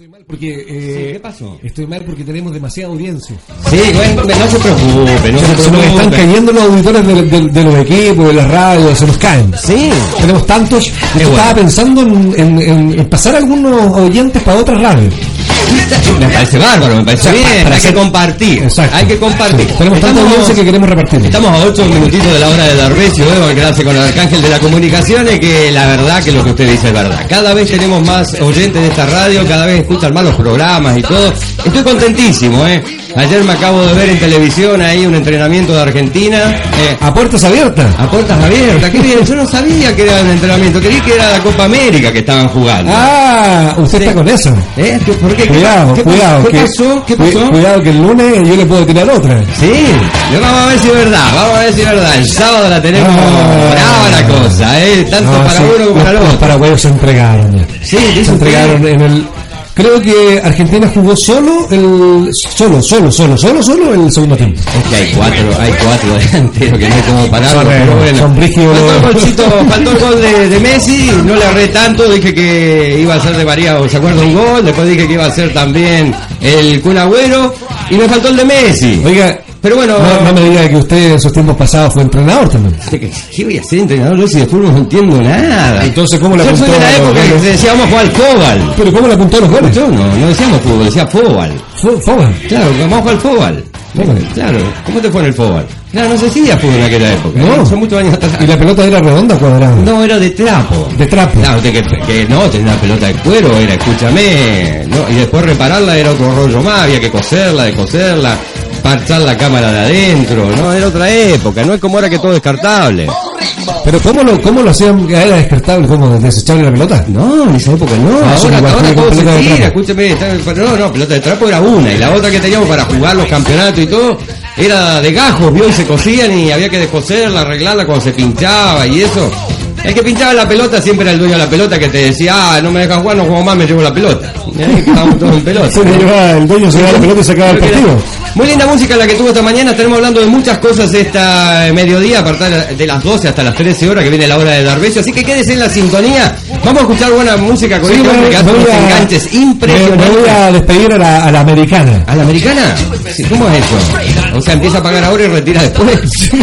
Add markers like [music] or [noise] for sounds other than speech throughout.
Estoy mal porque eh, ¿qué pasó? Estoy mal porque tenemos demasiada audiencia. Sí, bueno, no se preocupe, no se Se nos preocupe. están cayendo los auditores de, de- de los equipos, de las radios, se nos caen. Sí. Tenemos tantos. Yo bueno. estaba pensando en, en- en- en pasar algunos oyentes para otras radios. Me parece bárbaro, me parece bien. para hay hacer- que compartir. Exacto. Hay que compartir. Sí, Tenemos Estamos- audiencia que queremos repartir. Estamos a 8 minutitos de la hora de Darbecio, ¿eh? Quedarse con el arcángel de la comunicación y que la verdad que lo que usted dice es verdad. Cada vez tenemos más oyentes de esta radio, cada vez escuchan más los programas y todo. Estoy contentísimo, ¿eh? Ayer me acabo de ver en televisión ahí un entrenamiento de Argentina. eh, A puertas abiertas. a puertas abiertas, qué bien, yo no sabía que era un entrenamiento, creí que era la Copa América que estaban jugando. Ah, usted Sí. está con eso. ¿Eh? ¿Qué- ¿Por qué? ¿Qué- Cuidado, qué, cuidado. ¿Qué pasó? ¿Qué pasó? Cuidado que el lunes yo le puedo tirar otra. Sí, le vamos a ver si es verdad, vamos a ver si es verdad. El sábado la tenemos Ah. brava la cosa, ¿eh? Tanto No, para sí, uno como los, para el los otro. paraguayos se entregaron. Sí, se entregaron en el creo que Argentina jugó solo el solo solo solo solo solo el segundo tiempo. Es que hay cuatro, hay cuatro delanteros que no hay como eh, pero bueno. son Faltó el los- golcito, faltó el gol de, de Messi, no le erré tanto, dije que iba a ser de María, o se acuerda un gol, después dije que iba a ser también el Kun Agüero, y me faltó el de Messi. oiga Pero bueno, no, no me diga que usted en sus tiempos pasados fue entrenador también ¿Qué voy a ser entrenador yo si de fútbol no entiendo nada? Entonces, ¿cómo le Yo soy apuntó de la época que decíamos jugar al fútbol. pero cómo le apuntó a los goles Yo no, no decíamos fútbol, decía. Fue- fue- Claro, vamos a jugar al fútbol. Claro, ¿cómo te fue en el fútbol? Claro, no se decía fútbol en aquella época. No. Son muchos años atrás. y la pelota era redonda o cuadrada No, era de trapo. de trapo Claro, de que, que no, tenía una pelota de cuero, era, escúchame, no, y después repararla era otro rollo más, había que coserla, de coserla, parchar la cámara de adentro, no, era otra época, no es como ahora que todo es descartable. Pero cómo lo cómo lo hacían era descartable cómo desechable la pelota No, en esa época no, Ah, ahora, ahora que todo se tira, pero no, no, pelota de trapo era una, y la otra que teníamos para jugar los campeonatos y todo, era de gajos, vio, y se cosían y había que descoserla, arreglarla cuando se pinchaba y eso. El que pinchaba la pelota siempre era el dueño de la pelota que te decía, ah, no me dejan jugar, no juego más, me llevo la pelota. Todos en pelota. El dueño se la pelota y el partido Muy linda música la que tuvo esta mañana. Estaremos hablando de muchas cosas esta eh, mediodía, a partir de las 12 hasta las 13 horas, que viene la hora de Darbecio. Así que quédese en la sintonía. Vamos a escuchar buena música con Sí, este hombre que hace unos enganches me impresionantes. voy a despedir a la, a la americana ¿A la americana? Sí, ¿Cómo es eso? O sea, empieza a pagar ahora y retira después. [laughs]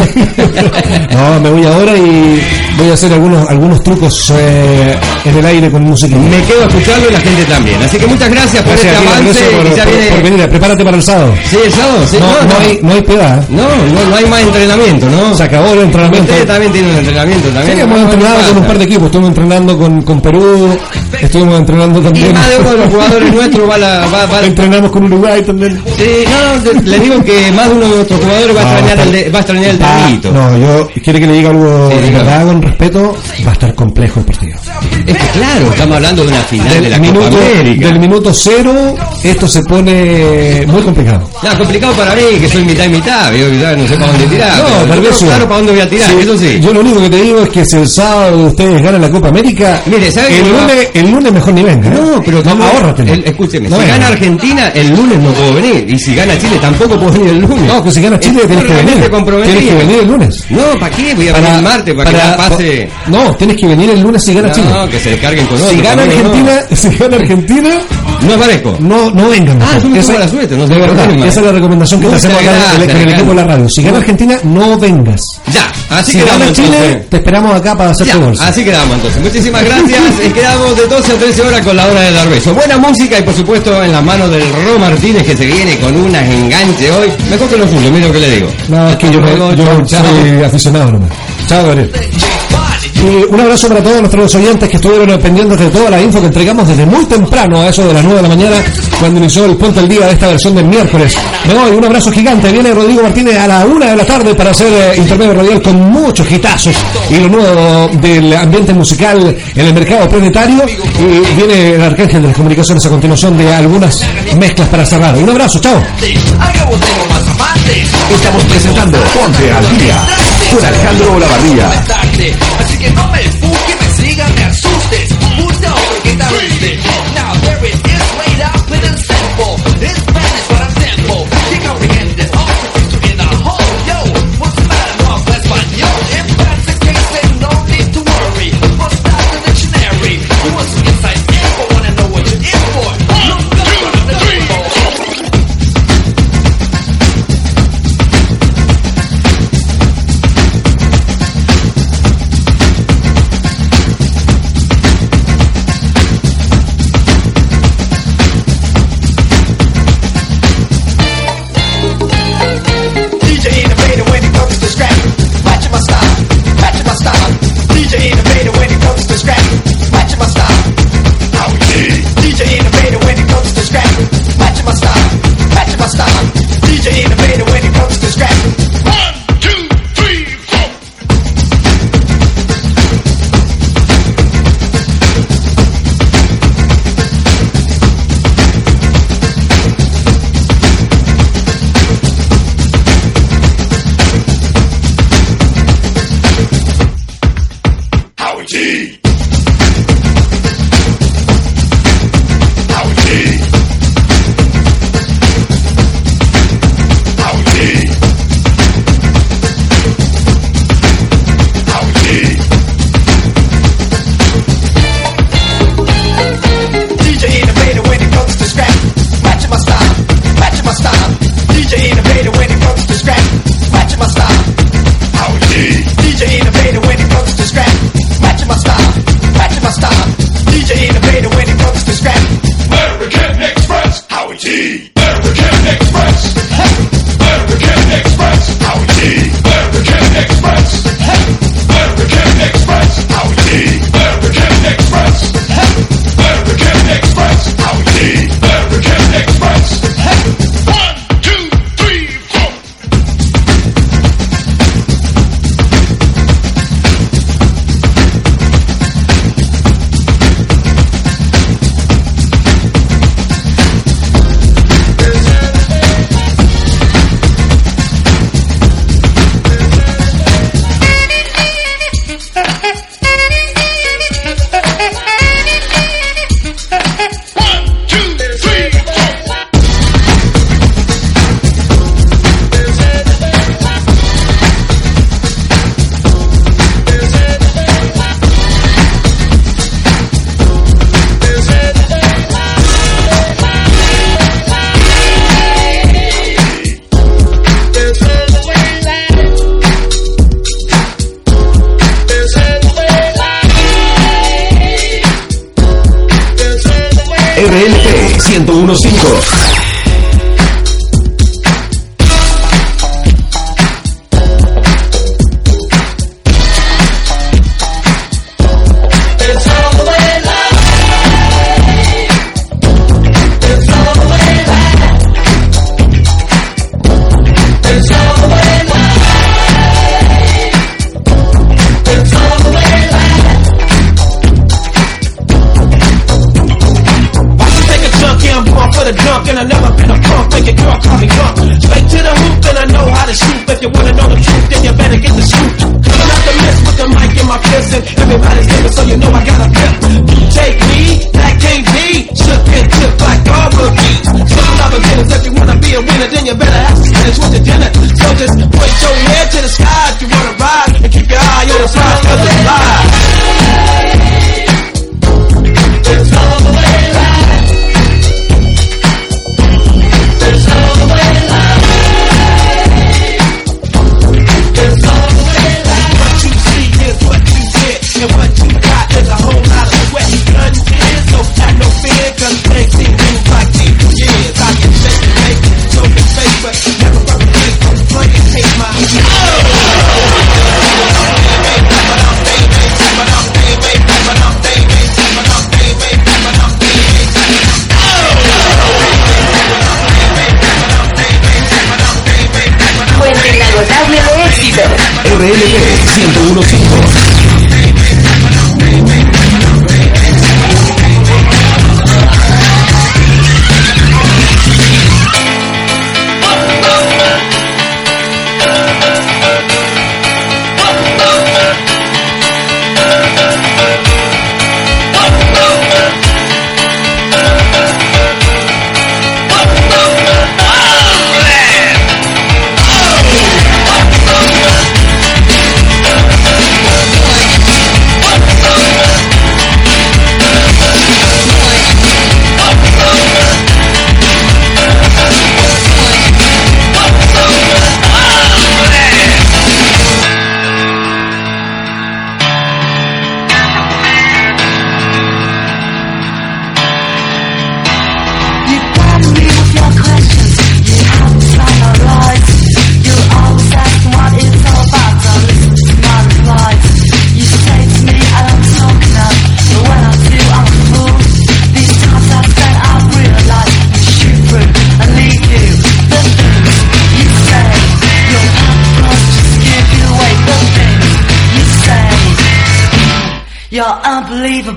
No, me voy ahora y voy a hacer algunos algunos trucos eh, en el aire con música. Me quedo a escucharlo y la gente también. Así que muchas gracias por este avance. por, y ya por- viene... por venir. Prepárate para el sábado. Sí, el sábado, sí. No, No, no, no, hay, no hay piedad. no, no, hay más entrenamiento, ¿no? Se acabó el entrenamiento. Usted también tiene un entrenamiento Sí, también. hemos No, no entrenado con un par de equipos. Estuvimos entrenando con, con Perú. Estuvimos entrenando Y también. más de uno de los jugadores nuestros va a la... Va, va- Entrenamos con Uruguay también. Sí, no, no, le digo que más de uno de nuestros jugadores va a No, extrañar el, va a extrañar el Ah, delito. no, yo quiere que le diga algo Sí, de verdad con respeto. Va a estar complejo el partido. Es que claro, estamos hablando de una final de la Copa América. Del minuto cero, esto se pone muy complicado. No, complicado para mí, que soy mitad y mitad, ya no sé para dónde tirar. No, pero yo claro para dónde voy a tirar, Sí, eso sí. Yo lo único que te digo es que si el sábado ustedes ganan la Copa América, Mire, ¿sabe el lunes, el lunes mejor ni venga. ¿eh? No, pero no, ahórratelo. el- escúcheme, No si venga. gana Argentina, el lunes no puedo venir. Y si gana Chile, tampoco puedo venir el lunes. No, que si gana Chile tienes que venir. Tienes que venir el lunes. No, ¿para qué? Voy a venir el martes para, que la pase. No, tienes que venir el lunes si gana Chile. No, que se descarguen con otro. [laughs] Si gana. Argentina, si gana Argentina, No aparezco. no, no vengan. Ah, tú me Esa- la suerte, no de verdad, esa es la recomendación que te hacemos acá en el- equipo de la radio. Si gana Argentina, no vengas. Ya, así si quedamos gana Chile, te esperamos acá para hacer tu bolsa. así quedamos entonces. Muchísimas gracias. Y quedamos de 12 a 13 horas con la hora de dar beso. Buena música y por supuesto en las manos del Ro Martínez que se viene con unas enganche hoy. Mejor que lo suyo, mira lo que le digo. No, es que yo, me- yo chau. soy aficionado nomás. Chao, Gabriel. Eh, un abrazo para todos nuestros oyentes que estuvieron pendientes de toda la info que entregamos desde muy temprano, a eso de las 9 de la mañana, cuando inició el Ponte al Día de esta versión del miércoles. Me voy, un abrazo gigante. Viene Rodrigo Martínez a la 1 de la tarde para hacer eh, intermedio radial con muchos gitazos y lo nuevo del ambiente musical en el mercado planetario. Y viene el Arcángel de las Comunicaciones a continuación de algunas mezclas para cerrar. Un abrazo, chao. Estamos presentando Ponte al Día con Alejandro Olavarría. Así que no me fuque, me siga, me asustes. Mucha oferta verde. Now there it is, laid out and simple. It's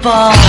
Bye.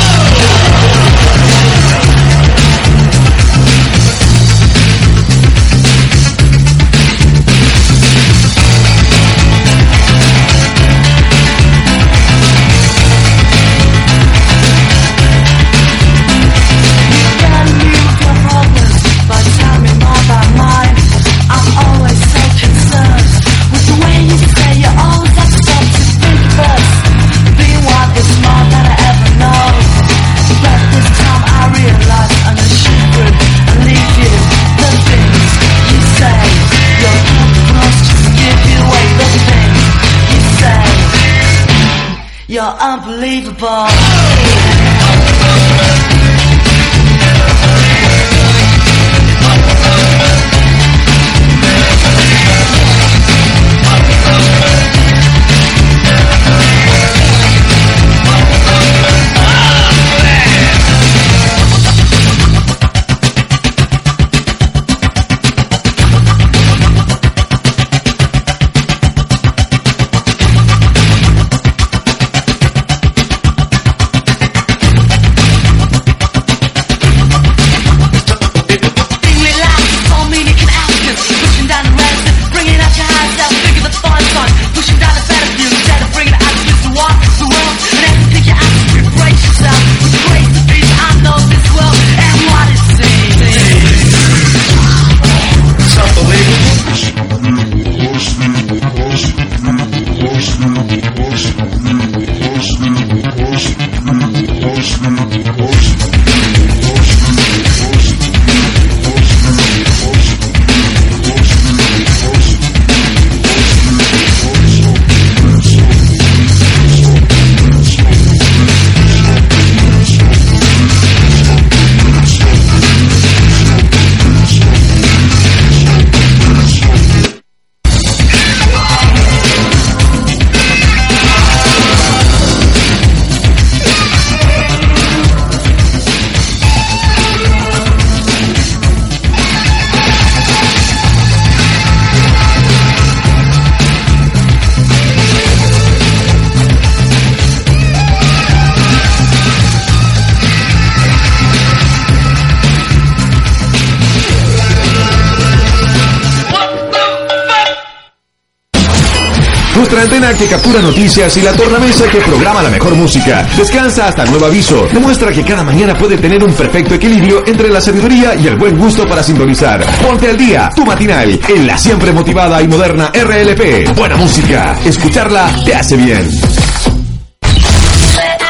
Que captura noticias y la tornamesa que programa la mejor música. Descansa hasta nuevo aviso. Demuestra que cada mañana puede tener un perfecto equilibrio entre la sabiduría y el buen gusto para sintonizar. Ponte al día, tu matinal, en la siempre motivada y moderna RLP. Buena música. Escucharla te hace bien.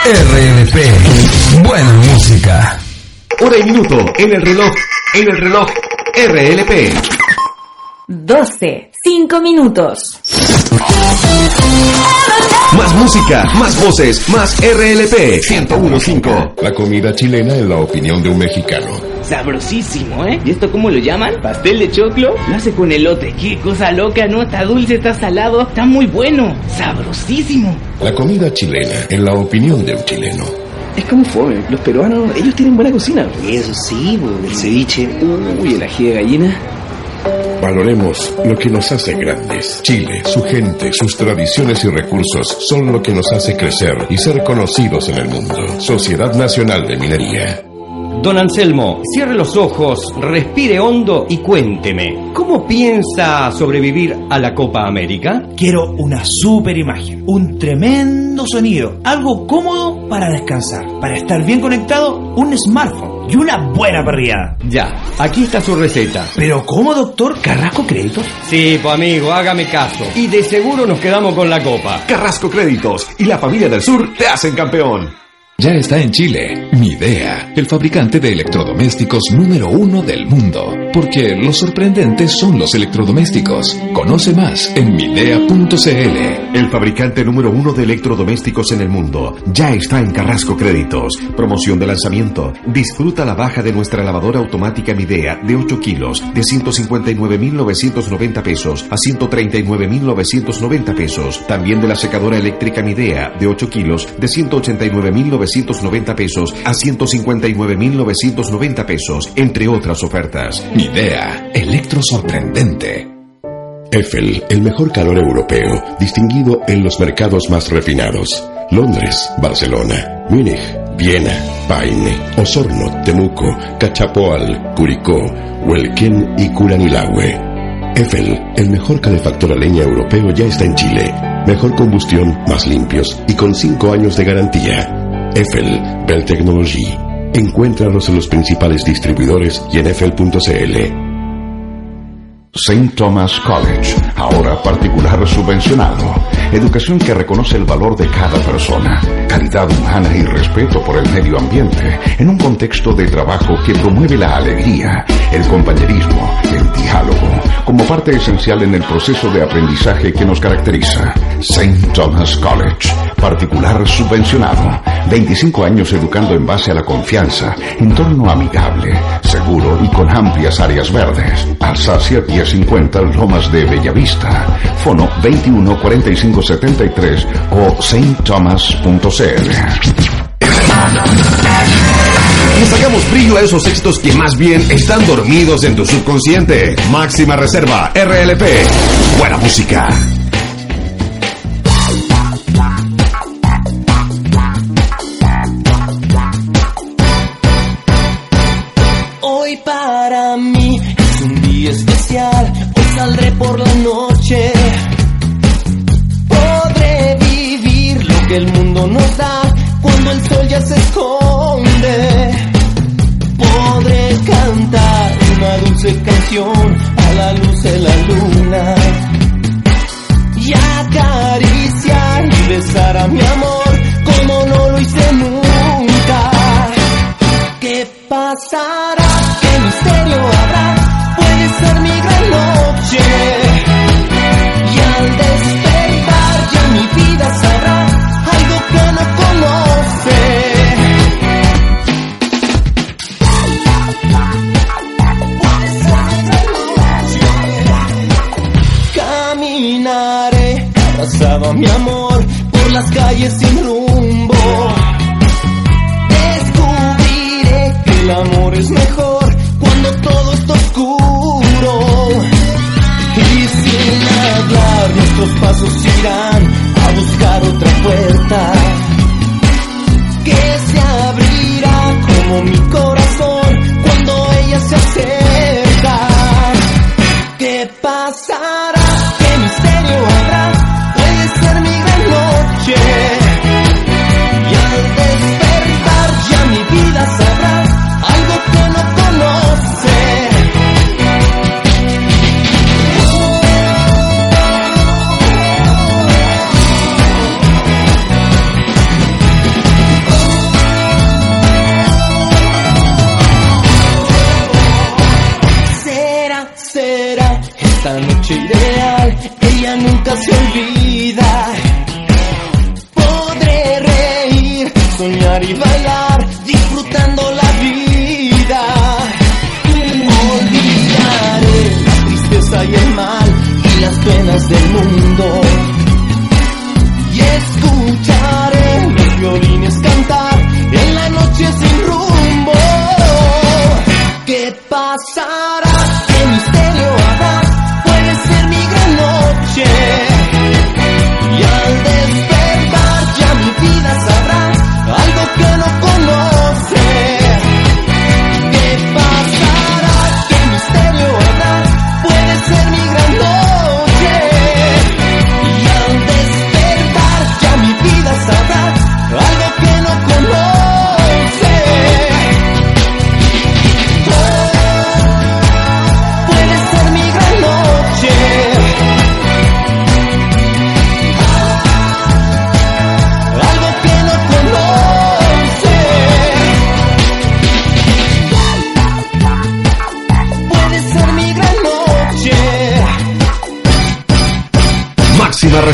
RLP. Buena música. Hora y minuto en el reloj. En el reloj. RLP. 12, 5 minutos. Más música, más voces, más RLP 1015. La comida chilena en la opinión de un mexicano. Sabrosísimo, ¿eh? ¿Y esto cómo lo llaman? ¿Pastel de choclo? Lo hace con elote. Qué cosa loca, ¿no? Está dulce, está salado, está muy bueno. Sabrosísimo. La comida chilena en la opinión de un chileno. Es como fome. Los peruanos, ellos tienen buena cocina. Eso sí, el ceviche, uy, el ají de gallina. Valoremos lo que nos hace grandes. Chile, su gente, sus tradiciones y recursos son lo que nos hace crecer y ser conocidos en el mundo. Sociedad Nacional de Minería. Don Anselmo, cierre los ojos, respire hondo y cuénteme, ¿cómo piensa sobrevivir a la Copa América? Quiero una super imagen, un tremendo sonido, algo cómodo para descansar, para estar bien conectado, un smartphone y una buena parrillada. Ya, aquí está su receta. Pero ¿cómo, doctor? ¿Carrasco Créditos? Sí, pues amigo, hágame caso. Y de seguro nos quedamos con la copa. Carrasco Créditos y la familia del sur te hacen campeón. Ya está en Chile, Midea, el fabricante de electrodomésticos número uno del mundo. Porque los sorprendentes son los electrodomésticos. Conoce más en midea.cl. El fabricante número uno de electrodomésticos en el mundo ya está en Carrasco Créditos. Promoción de lanzamiento. Disfruta la baja de nuestra lavadora automática Midea de 8 kilos de 159.990 pesos a 139.990 pesos. También de la secadora eléctrica Midea de 8 kilos de 189.990 pesos a 159.990 pesos, entre otras ofertas. Midea, electro sorprendente. Eiffel, el mejor calor europeo, distinguido en los mercados más refinados. Londres, Barcelona, Múnich, Viena, Paine, Osorno, Temuco, Cachapoal, Curicó, Huelquén y Curanilahue. Eiffel, el mejor calefactor a leña europeo ya está en Chile. Mejor combustión, más limpios y con 5 años de garantía. Eiffel, Bell Technology. Encuéntralos en los principales distribuidores y en eiffel.cl. St. Thomas College, ahora particular subvencionado. Educación que reconoce el valor de cada persona, calidad humana y respeto por el medio ambiente, en un contexto de trabajo que promueve la alegría, el compañerismo, el diálogo, como parte esencial en el proceso de aprendizaje que nos caracteriza. St. Thomas College, particular subvencionado. 25 años educando en base a la confianza, entorno amigable, seguro y con amplias áreas verdes. Alsacia 1050 Lomas de Bellavista. Fono 21 45 73 o saintthomas.cl. Le sacamos brillo a esos éxitos que más bien están dormidos en tu subconsciente. Máxima Reserva, RLP. Buena música.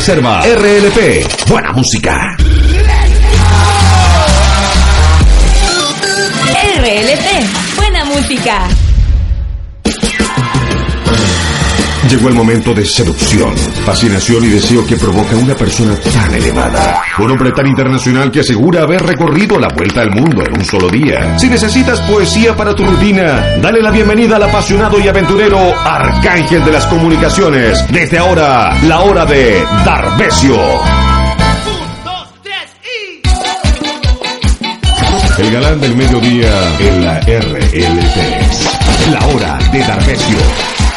RLP. Buena música. RLT, buena música. Llegó el momento de seducción, fascinación y deseo que provoca una persona tan elevada. Un hombre tan internacional que asegura haber recorrido la vuelta al mundo en un solo día. Si necesitas poesía para tu rutina, dale la bienvenida al apasionado y aventurero Arcángel de las Comunicaciones. Desde ahora, la hora de Darbesio. El galán del mediodía en la RLT. La hora de Darbesio.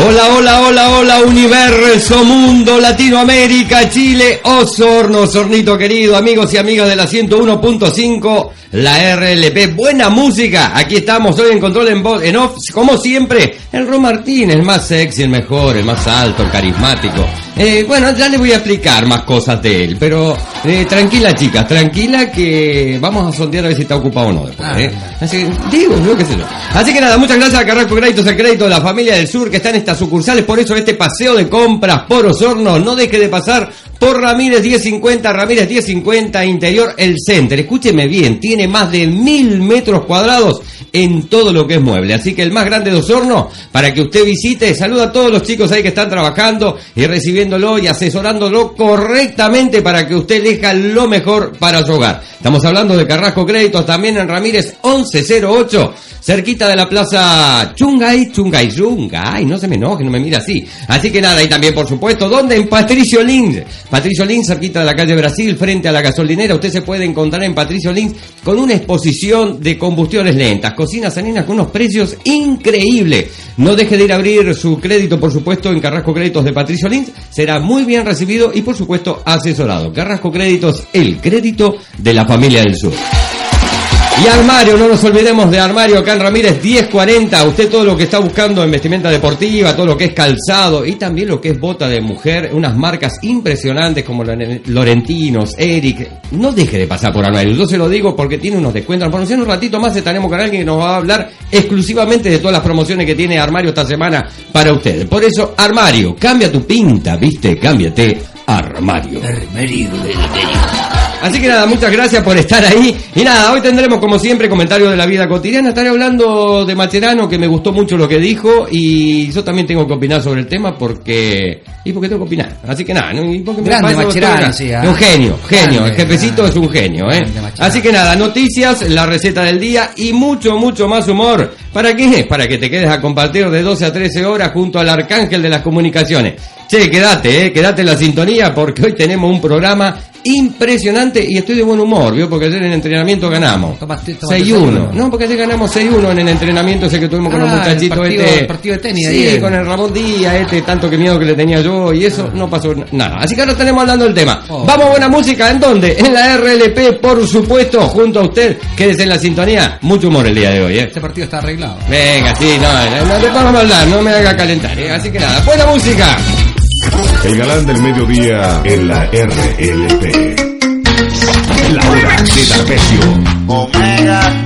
Hola, hola, hola, hola, universo, mundo, Latinoamérica, Chile, Osorno, Osornito querido, amigos y amigas de la 101.5, la RLP, buena música, aquí estamos hoy en Control en Voz, en Off, como siempre, el Ron Martín, el más sexy, el mejor, el más alto, el carismático. Eh, bueno, ya le voy a explicar más cosas de él, pero eh, tranquila chicas, tranquila que vamos a sondear a ver si está ocupado o no después, ¿eh? Así que, digo, yo qué sé yo. Así que nada, muchas gracias a Carrasco Créditos, el crédito de la familia del sur que está en estas sucursales, por eso este paseo de compras por Osorno, no deje de pasar por Ramírez 1050, Ramírez 1050, interior el center. Escúcheme bien, tiene más de mil metros cuadrados en todo lo que es mueble. Así que el más grande de Osorno, para que usted visite, saluda a todos los chicos ahí que están trabajando y recibiéndolo y asesorándolo correctamente para que usted elija lo mejor para su hogar. Estamos hablando de Carrasco Créditos también en Ramírez 1108 cerquita de la plaza Chungay, Chungay, Chungay, no se me enoje, no me mira así. Así que nada, y también por supuesto, ¿dónde? En Patricio Lins. Patricio Lins, cerquita de la calle Brasil, frente a la gasolinera, usted se puede encontrar en Patricio Lins con una exposición de combustiones lentas, cocinas saninas con unos precios increíbles. No deje de ir a abrir su crédito, por supuesto, en Carrasco Créditos de Patricio Lins, será muy bien recibido y por supuesto asesorado. Carrasco Créditos, el crédito de la familia del sur. Y Armario, no nos olvidemos de Armario acá en Ramírez 1040. Usted todo lo que está buscando en vestimenta deportiva, todo lo que es calzado y también lo que es bota de mujer, unas marcas impresionantes como Lorentinos, Eric. No deje de pasar por Armario. Yo se lo digo porque tiene unos descuentos. En promoción un ratito más estaremos con alguien que nos va a hablar exclusivamente de todas las promociones que tiene Armario esta semana para ustedes. Por eso, Armario, cambia tu pinta, ¿viste? Cámbiate Armario. Armario. Así que nada, muchas gracias por estar ahí. Y nada, hoy tendremos como siempre comentarios de la vida cotidiana. Estaré hablando de Macherano, que me gustó mucho lo que dijo. Y yo también tengo que opinar sobre el tema porque. Y porque tengo que opinar. Así que nada, ¿no? y porque me Grande doctora- sí, ¿ah? Un genio, genio. Grande, el jefecito es un genio, ¿eh? Así que nada, noticias, la receta del día y mucho, mucho más humor. ¿Para qué? Para que te quedes a compartir de 12 a 13 horas junto al arcángel de las comunicaciones. Che, quédate, eh, quédate en la sintonía porque hoy tenemos un programa impresionante y estoy de buen humor, ¿vio? Porque ayer en el entrenamiento ganamos. Tomaste- tomaste 6-1. desayuno. No, porque ayer ganamos 6-1 en el entrenamiento ese que tuvimos con los Ah, el muchachitos partido- este. el partido de tenis Sí, ayer. con el Ramón Díaz, este, tanto que miedo que le tenía yo y eso no pasó na- nada. Así que ahora tenemos hablando del tema. Oh. Vamos, buena música, ¿en dónde? En la RLP, por supuesto, junto a usted. Quédese en la sintonía. Mucho humor el día de hoy, ¿eh? Este partido está arreglado. Venga, sí, no, no, no, después vamos a hablar, no me haga calentar, ¿eh? Así que nada, buena música. El galán del mediodía en la RLP. La hora de Darbesio. Omega,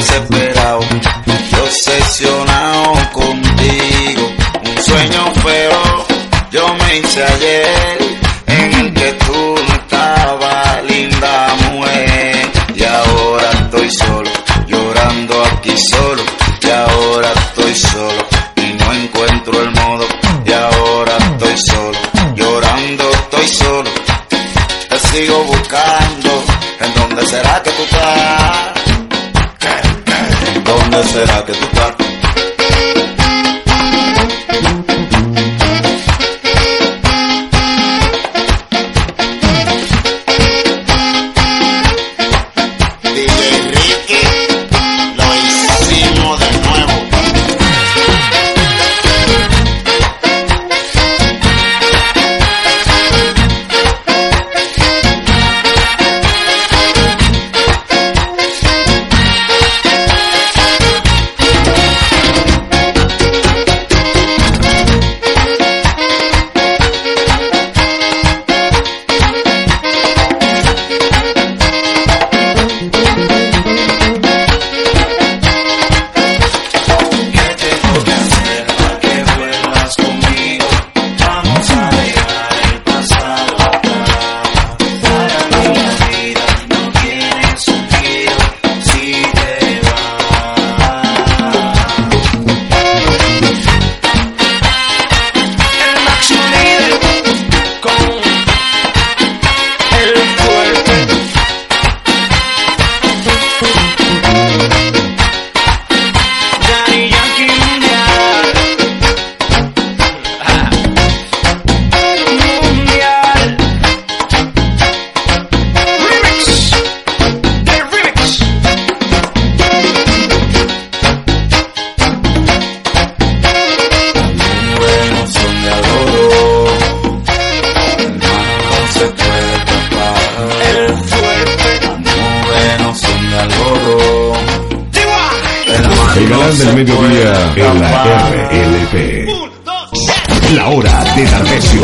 yo del mediodía en la. RLP. La hora de Tardecio.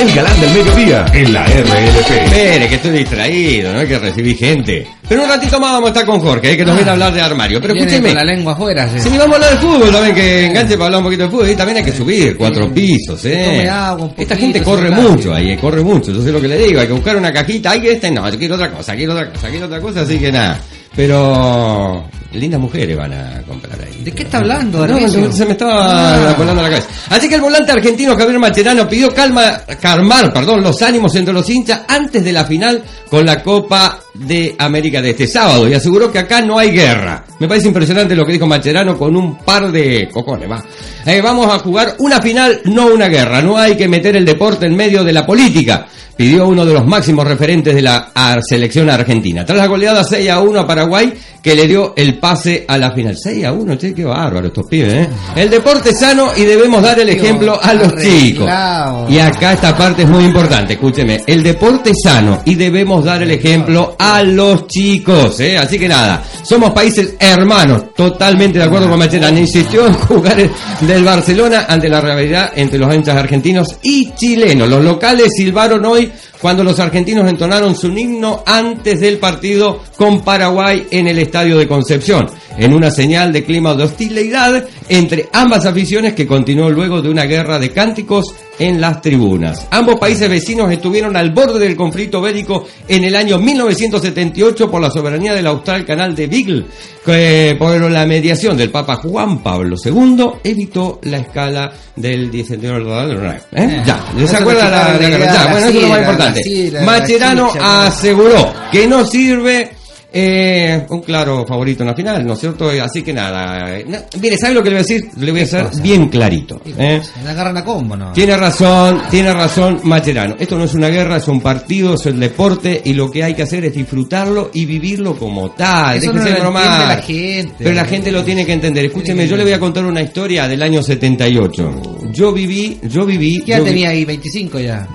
El galán del mediodía en la RLP. Espere, que estoy distraído, no hay que recibir gente. Pero un ratito más vamos a estar con Jorge, eh, que nos viene a hablar de armario. Pero Viene escúcheme. con la lengua afuera, sí. Si vamos a hablar de fútbol también, que enganche para hablar un poquito de fútbol, y también hay que subir cuatro pisos, eh. Tome agua un Esta poquito, gente corre sí, claro. mucho ahí, eh, corre mucho. Entonces lo que le digo, hay que buscar una cajita, hay que este, no, yo quiero otra cosa, quiero otra cosa, quiero otra cosa, así que nada. Pero lindas mujeres van a comprar ahí. ¿De qué está hablando, No, se me estaba Ah. volando la cabeza. Así que el volante argentino Javier Macherano pidió calma, calmar, perdón, los ánimos entre los hinchas antes de la final con la Copa de América de este sábado y aseguró que acá no hay guerra. Me parece impresionante lo que dijo Macherano con un par de cocones, va. Eh, vamos a jugar una final, no una guerra. No hay que meter el deporte en medio de la política. Pidió uno de los máximos referentes de la selección argentina. Tras la goleada 6 a 1 a Paraguay, que le dio el pase a la final. 6 a 1, che, qué bárbaro estos pibes, ¿eh? El deporte es sano y debemos dar el ejemplo a los chicos. Y acá esta parte es muy importante, escúcheme. El deporte es sano y debemos dar el ejemplo a los chicos, ¿eh? Así que nada, somos países hermanos, totalmente de acuerdo con Macherano. Insistió en jugar el- del Barcelona ante la rivalidad entre los hinchas argentinos y chilenos. Los locales silbaron hoy cuando los argentinos entonaron su himno antes del partido con Paraguay en el estadio de Concepción, en una señal de clima de hostilidad entre ambas aficiones que continuó luego de una guerra de cánticos en las tribunas. Ambos países vecinos estuvieron al borde del conflicto bélico en el año 1978 por la soberanía del austral canal de Beagle, que por la mediación del Papa Juan Pablo II evitó la escala del 19 de ¿eh? Ya, ¿les Eso acuerda la, la- ya, bueno, eso es lo más importante. Macherano aseguró que no sirve eh, un claro favorito en la final, ¿no es cierto? Así que nada. eh, no, mire, ¿sabe lo que le voy a decir? Le voy a hacer bien clarito. ¿eh? La agarran a combo, ¿no? Tiene razón, tiene razón Macherano. Esto no es una guerra, es un partido, es el deporte y lo que hay que hacer es disfrutarlo y vivirlo como tal. Eso Déjese no lo la gente. Pero la gente lo tiene que entender. Escúcheme, yo le voy a contar una historia del año 78. Yo viví, yo viví. Ya yo vi- tenía ahí 25 ya.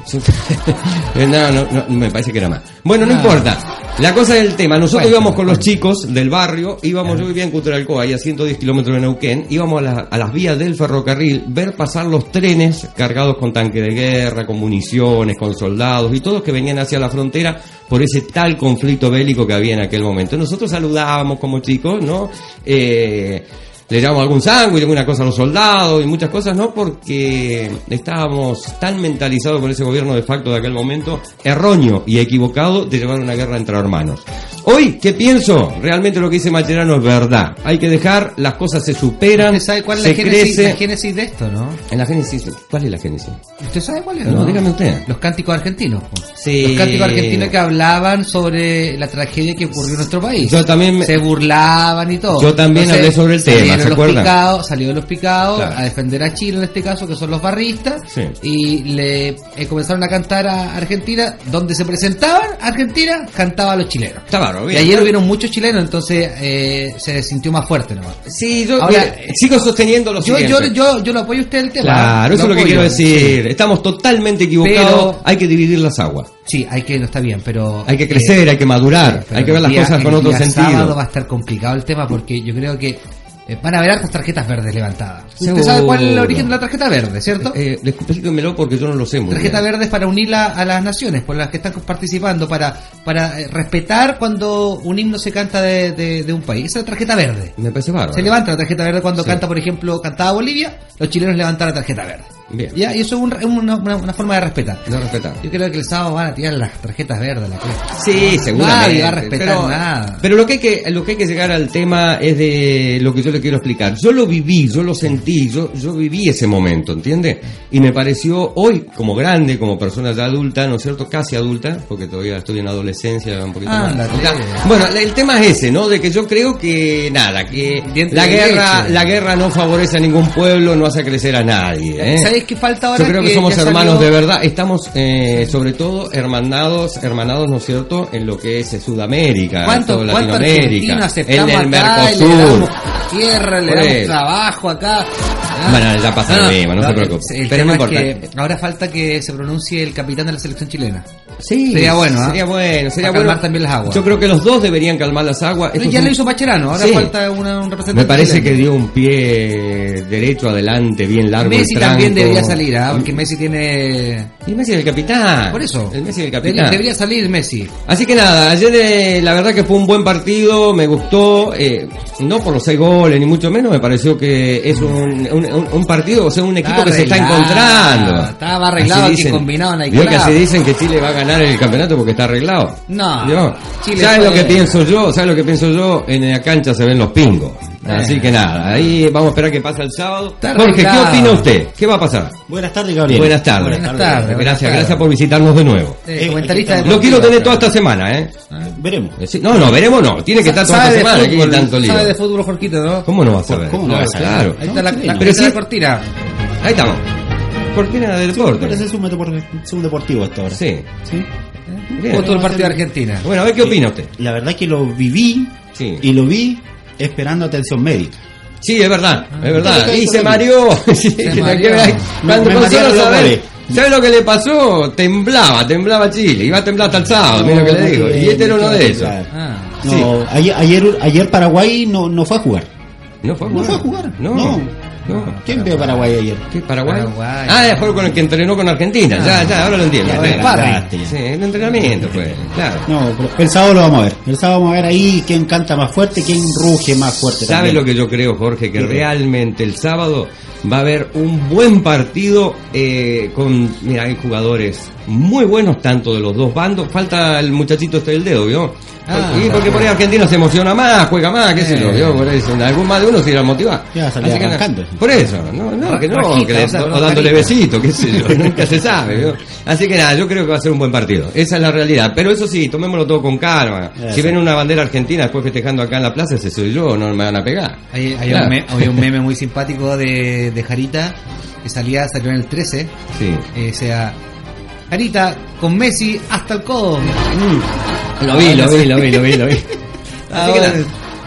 Eh, [laughs] no, no, no, me parece que era más. Bueno, no Ah. importa. La cosa del tema, nosotros íbamos con los chicos del barrio, íbamos, yo vivía en Cutralcoa, ahí a 110 kilómetros de Neuquén, íbamos a, la- a las vías del ferrocarril, ver pasar los trenes cargados con tanque de guerra, con municiones, con soldados y todos que venían hacia la frontera por ese tal conflicto bélico que había en aquel momento. Nosotros saludábamos como chicos, ¿no? Eh, le llevamos algún sándwich, alguna cosa a los soldados y muchas cosas, ¿no? Porque estábamos tan mentalizados por ese gobierno de facto de aquel momento, erróneo y equivocado de llevar una guerra entre hermanos. Hoy, ¿qué pienso? Realmente lo que dice Macherano es verdad. Hay que dejar, las cosas se superan, ¿Usted sabe cuál es se la génesis, crece. la génesis de esto, no? En la génesis, ¿cuál es la génesis? ¿Usted sabe cuál es? No, dígame usted. Los cánticos argentinos. Sí. Los cánticos argentinos que hablaban sobre la tragedia que ocurrió en nuestro país. Yo también me- Se burlaban y todo. Yo también hablé sobre el tema, salieron ¿se los? Picados, salieron los picados Claro. a defender a Chile en este caso, que son los barristas. Sí. Y le eh, comenzaron a cantar a Argentina. Donde se presentaban Argentina, cantaba a los chilenos. Está Y bien. ayer hubieron muchos chilenos, entonces eh, se sintió más fuerte nomás. Sí, yo Ahora, mire, sigo sosteniendo lo Yo, yo, yo, yo lo apoyo a usted el tema. Claro, eso es lo que quiero decir. sí. Estamos totalmente equivocados. Pero- hay que dividir las aguas. Sí, hay que, no está bien, pero... Hay que crecer, eh, hay que madurar, hay que ver el las día- cosas con el otro día sentido. sábado va a estar complicado el tema porque yo creo que eh, van a haber hartas tarjetas verdes levantadas. Usted sabe cuál es el origen de la tarjeta verde, ¿cierto? Eh, explíquemelo porque yo no lo sé muy tarjeta bien. verde es para unirla a las naciones, por las que están participando, para, para eh, respetar cuando un himno se canta de, de- de un país. Esa es la tarjeta verde. Me parece bárbaro. Se levanta la tarjeta verde cuando Sí. canta, por ejemplo, cantaba Bolivia, los chilenos levantan la tarjeta verde. Bien. ¿Ya? Y eso es un- una, una- forma de respetar. No respetar. Yo creo que el sábado van a tirar las tarjetas verdes. La. Sí, seguramente. Nadie va a respetar pero, nada. Pero lo que, hay que, lo que hay que llegar al tema es de lo que yo le quiero explicar. Yo lo viví, yo lo sentí, yo, yo viví ese momento, ¿entiende? Y me pareció hoy, como grande, como persona ya adulta, ¿no es cierto? Casi adulta, porque todavía estoy en adolescencia, un poquito más. Ándate. Ya. Bueno, el tema es ese, ¿no? De que yo creo que nada, que Diente la guerra, leche. la guerra no favorece a ningún pueblo, no hace crecer a nadie. ¿eh? ¿Sabes qué falta ahora? Yo creo que, somos hermanos salió- de verdad. Estamos, eh, sobre todo, hermanados, hermanados, ¿no es cierto?, en lo que es eh, Sudamérica, ¿Cuánto, Latinoamérica, en el y le Mercosur. damos tierra, le damos trabajo acá? Ah. Bueno, ya pasa lo mismo, no se preocupe. El Pero tema no es importa. que ahora falta que se pronuncie el capitán de la selección chilena. Sí, Sería bueno, ¿ah? Sería bueno, sería Para bueno. calmar también las aguas. Yo creo que los dos deberían calmar las aguas. Pero ya es lo un- hizo Pacherano, ahora Sí. falta una- un representante Me parece chileno. que dio un pie derecho adelante, bien largo. Messi el también. Debería salir, ¿ah? porque Messi tiene... Y Messi es el capitán. Por eso. El Messi es el capitán. debería salir Messi. Así que nada, ayer eh, la verdad que fue un buen partido, me gustó, eh, no por los seis goles ni mucho menos, me pareció que es un, un, un- un partido, o sea, un equipo que se está encontrando. estaba arreglado Así el que combinaban ahí, que así dicen que Chile va a ganar el campeonato porque está arreglado. No, ¿Vio? Chile ¿Sabes lo que pienso yo? ¿Sabes lo que pienso yo? En la cancha se ven los pingos. Así Eh. que nada, ahí vamos a esperar que pase el sábado. Está Jorge, ¿qué opina usted? ¿Qué va a pasar? Buenas tardes, Gabriel. Buenas tardes. Buenas tardes, buenas Gracias, gracias por visitarnos de nuevo. Eh, comentarista Lo deportivo. quiero tener toda esta semana, ¿eh? Veremos. Eh, No, no, veremos no. Tiene que estar toda esta de semana. Aquí fútbol, tanto lío. sabe de fútbol, Jorquito, ¿no? ¿Cómo no va a saber? ¿Cómo no va a saber? Claro. Ahí está la, la, Pero sí- la cortina. Ahí estamos. Cortina de deporte. Parece es un, depor- es un deportivo hasta ahora. Sí. ¿Sí? Bien. Todo el partido de Argentina. Bueno, a ver qué opina usted. La verdad que lo viví Sí. y lo vi esperando atención médica. Sí, es verdad, es verdad. Y se mareó. [laughs] Sí, Cuando Me- saber- goles. ¿Sabe lo que le pasó? Temblaba, temblaba Chile. Iba a temblar hasta el sábado, mira lo que le digo. No, Y este era uno de esos. Ah. No, ayer, ayer, ayer Paraguay no, no fue a jugar. No fue a No jugar. fue a jugar. No. No. ¿Quién vio Paraguay ayer? ¿Qué, Paraguay? Paraguay. Ah, el juego con el que entrenó con Argentina. ya, ya, ahora lo entiendo. Ya, ya. Sí, el entrenamiento, pues. Claro. No, pero el sábado lo vamos a ver. El sábado vamos a ver ahí quién canta más fuerte, quién ruge más fuerte. ¿Sabe también. lo que yo creo, Jorge? Que realmente el sábado va a haber un buen partido eh, con, mira, hay jugadores muy buenos tanto de los dos bandos. Falta el muchachito este del dedo, ¿vio? Ah, y porque por ahí Argentina se emociona más, juega más, qué sé yo, ¿vio? Por eso, en algún más de uno se irá a motivar. Ya Así que, por eso, no, no, que no, Rajita, que le- o sea, o con dándole besito, qué sé yo, [laughs] nunca se sabe, ¿vio? Así que nada, yo creo que va a ser un buen partido. Esa es la realidad. Pero eso sí, tomémoslo todo con calma. Eso. Si ven una bandera argentina después festejando acá en la plaza, ese soy yo, no me van a pegar. Hay, hay Claro. un, me- hay un meme muy simpático de, de Jarita que salía, salió en el 13. Sí. Eh, sea, Jarita con Messi hasta el codo. Lo vi, lo vi, lo vi, lo vi, lo [laughs] vi. Así que nada.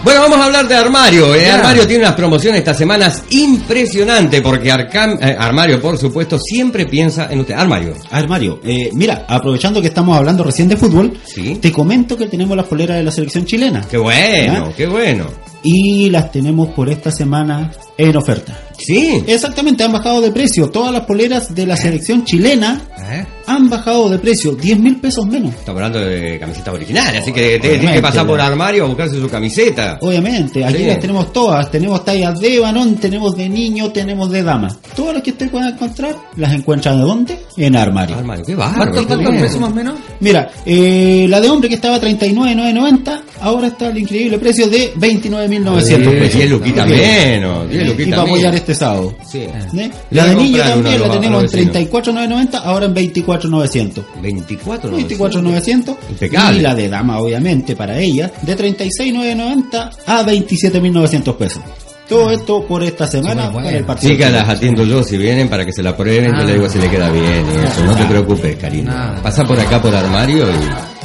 Bueno, vamos a hablar de Armario. eh. Armario tiene unas promociones estas semanas impresionantes porque Arcam- eh, Armario, por supuesto, siempre piensa en usted. Armario. A ver, Mario, eh, mira, aprovechando que estamos hablando recién de fútbol, Sí. te comento que tenemos las poleras de la selección chilena. Qué bueno, qué bueno. Y las tenemos por esta semana en oferta. Sí. Exactamente, han bajado de precio. Todas las poleras de la selección chilena ¿Eh? han bajado de precio. 10 mil pesos menos. Estamos hablando de camisetas originales, así que tiene que pasar por. Armario a buscarse su camiseta. Obviamente, aquí Sí. las tenemos todas. Tenemos tallas de varón, tenemos de niño, tenemos de dama. Todas las que usted pueda encontrar, las encuentran de dónde? En armario. Armario, qué bárbaro. ¿Cuánto, qué cuánto bien. peso más o menos? Mira, eh, la de hombre que estaba 39,990, ahora está el increíble precio de 29,900 Sí, pesos. 10 luquitas menos, 10 Y luquitas para apoyar menos. este sábado. Sí. ¿Eh? La de a niño también la a tenemos a en los vecinos. 34,990, ahora en 24,900. 24, ¿no? 24,900 Impecable. y la de dama obviamente para ella de 36,990 a 27,900 pesos. Todo esto por esta semana bueno. para el partido. Chicas, las atiendo yo si vienen para que se la prueben. Yo le digo si le queda bien y eso. No te preocupes, cariño. Nada. Pasa por acá por armario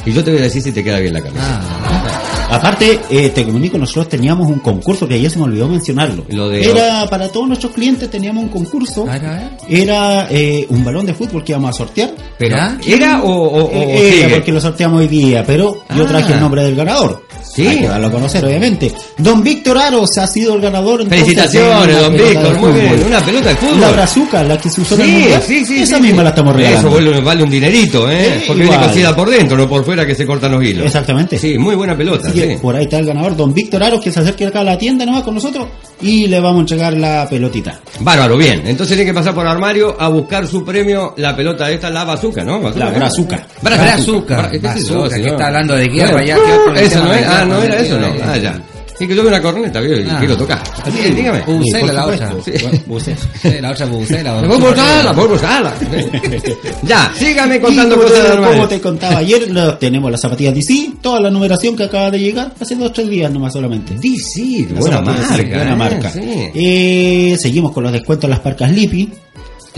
y, y yo te voy a decir si te queda bien la camisa. Aparte, eh, te comunico, nosotros teníamos un concurso que ayer se me olvidó mencionarlo. Lo de- Era para todos nuestros clientes, teníamos un concurso. A ver, a ver. Era eh, un balón de fútbol que íbamos a sortear. Pero. ¿era o, o, o Eh, era porque lo sorteamos hoy día, pero yo Ah. traje el nombre del ganador. Sí. A conocer, obviamente. Don Víctor Aros ha sido el ganador. entonces, Felicitaciones, don Víctor. de Muy bien. Una pelota de fútbol. La brazuca, la que se usó en el Sí, mundial. sí, sí. Esa sí, misma sí. la estamos regalando. Eso vale, vale un dinerito, ¿eh? Eh, Porque viene igual. cosida por dentro, no por fuera que se cortan los hilos. Exactamente. Sí, muy buena pelota, Así que sí. por ahí está el ganador, don Víctor Aros, que se acerque acá a la tienda nomás con nosotros y le vamos a entregar la pelotita. Bárbaro, bien. Entonces tiene que pasar por armario a buscar su premio, la pelota esta, la bazooka, ¿no? La brazuca. Brazuca. Bra- ¿qué es eso? Está hablando de guerra, ya, Eso no es, ah, guerra, no era de eso, no. Ah, ya. Sí, que yo veo una corneta. Y Ah. quiero tocar. Así que dígame. Bucela la otra. [laughs] Sí. La otra bucela. La puedo usarla. [laughs] Ya, sígame contando Y cosas de armario. Como te contaba ayer, tenemos las zapatillas DC, toda la numeración que acaba de llegar, hace dos o tres días nomás solamente. DC, buena marca. Buena eh, marca. sí. Eh, seguimos con los descuentos en las parcas Lippy,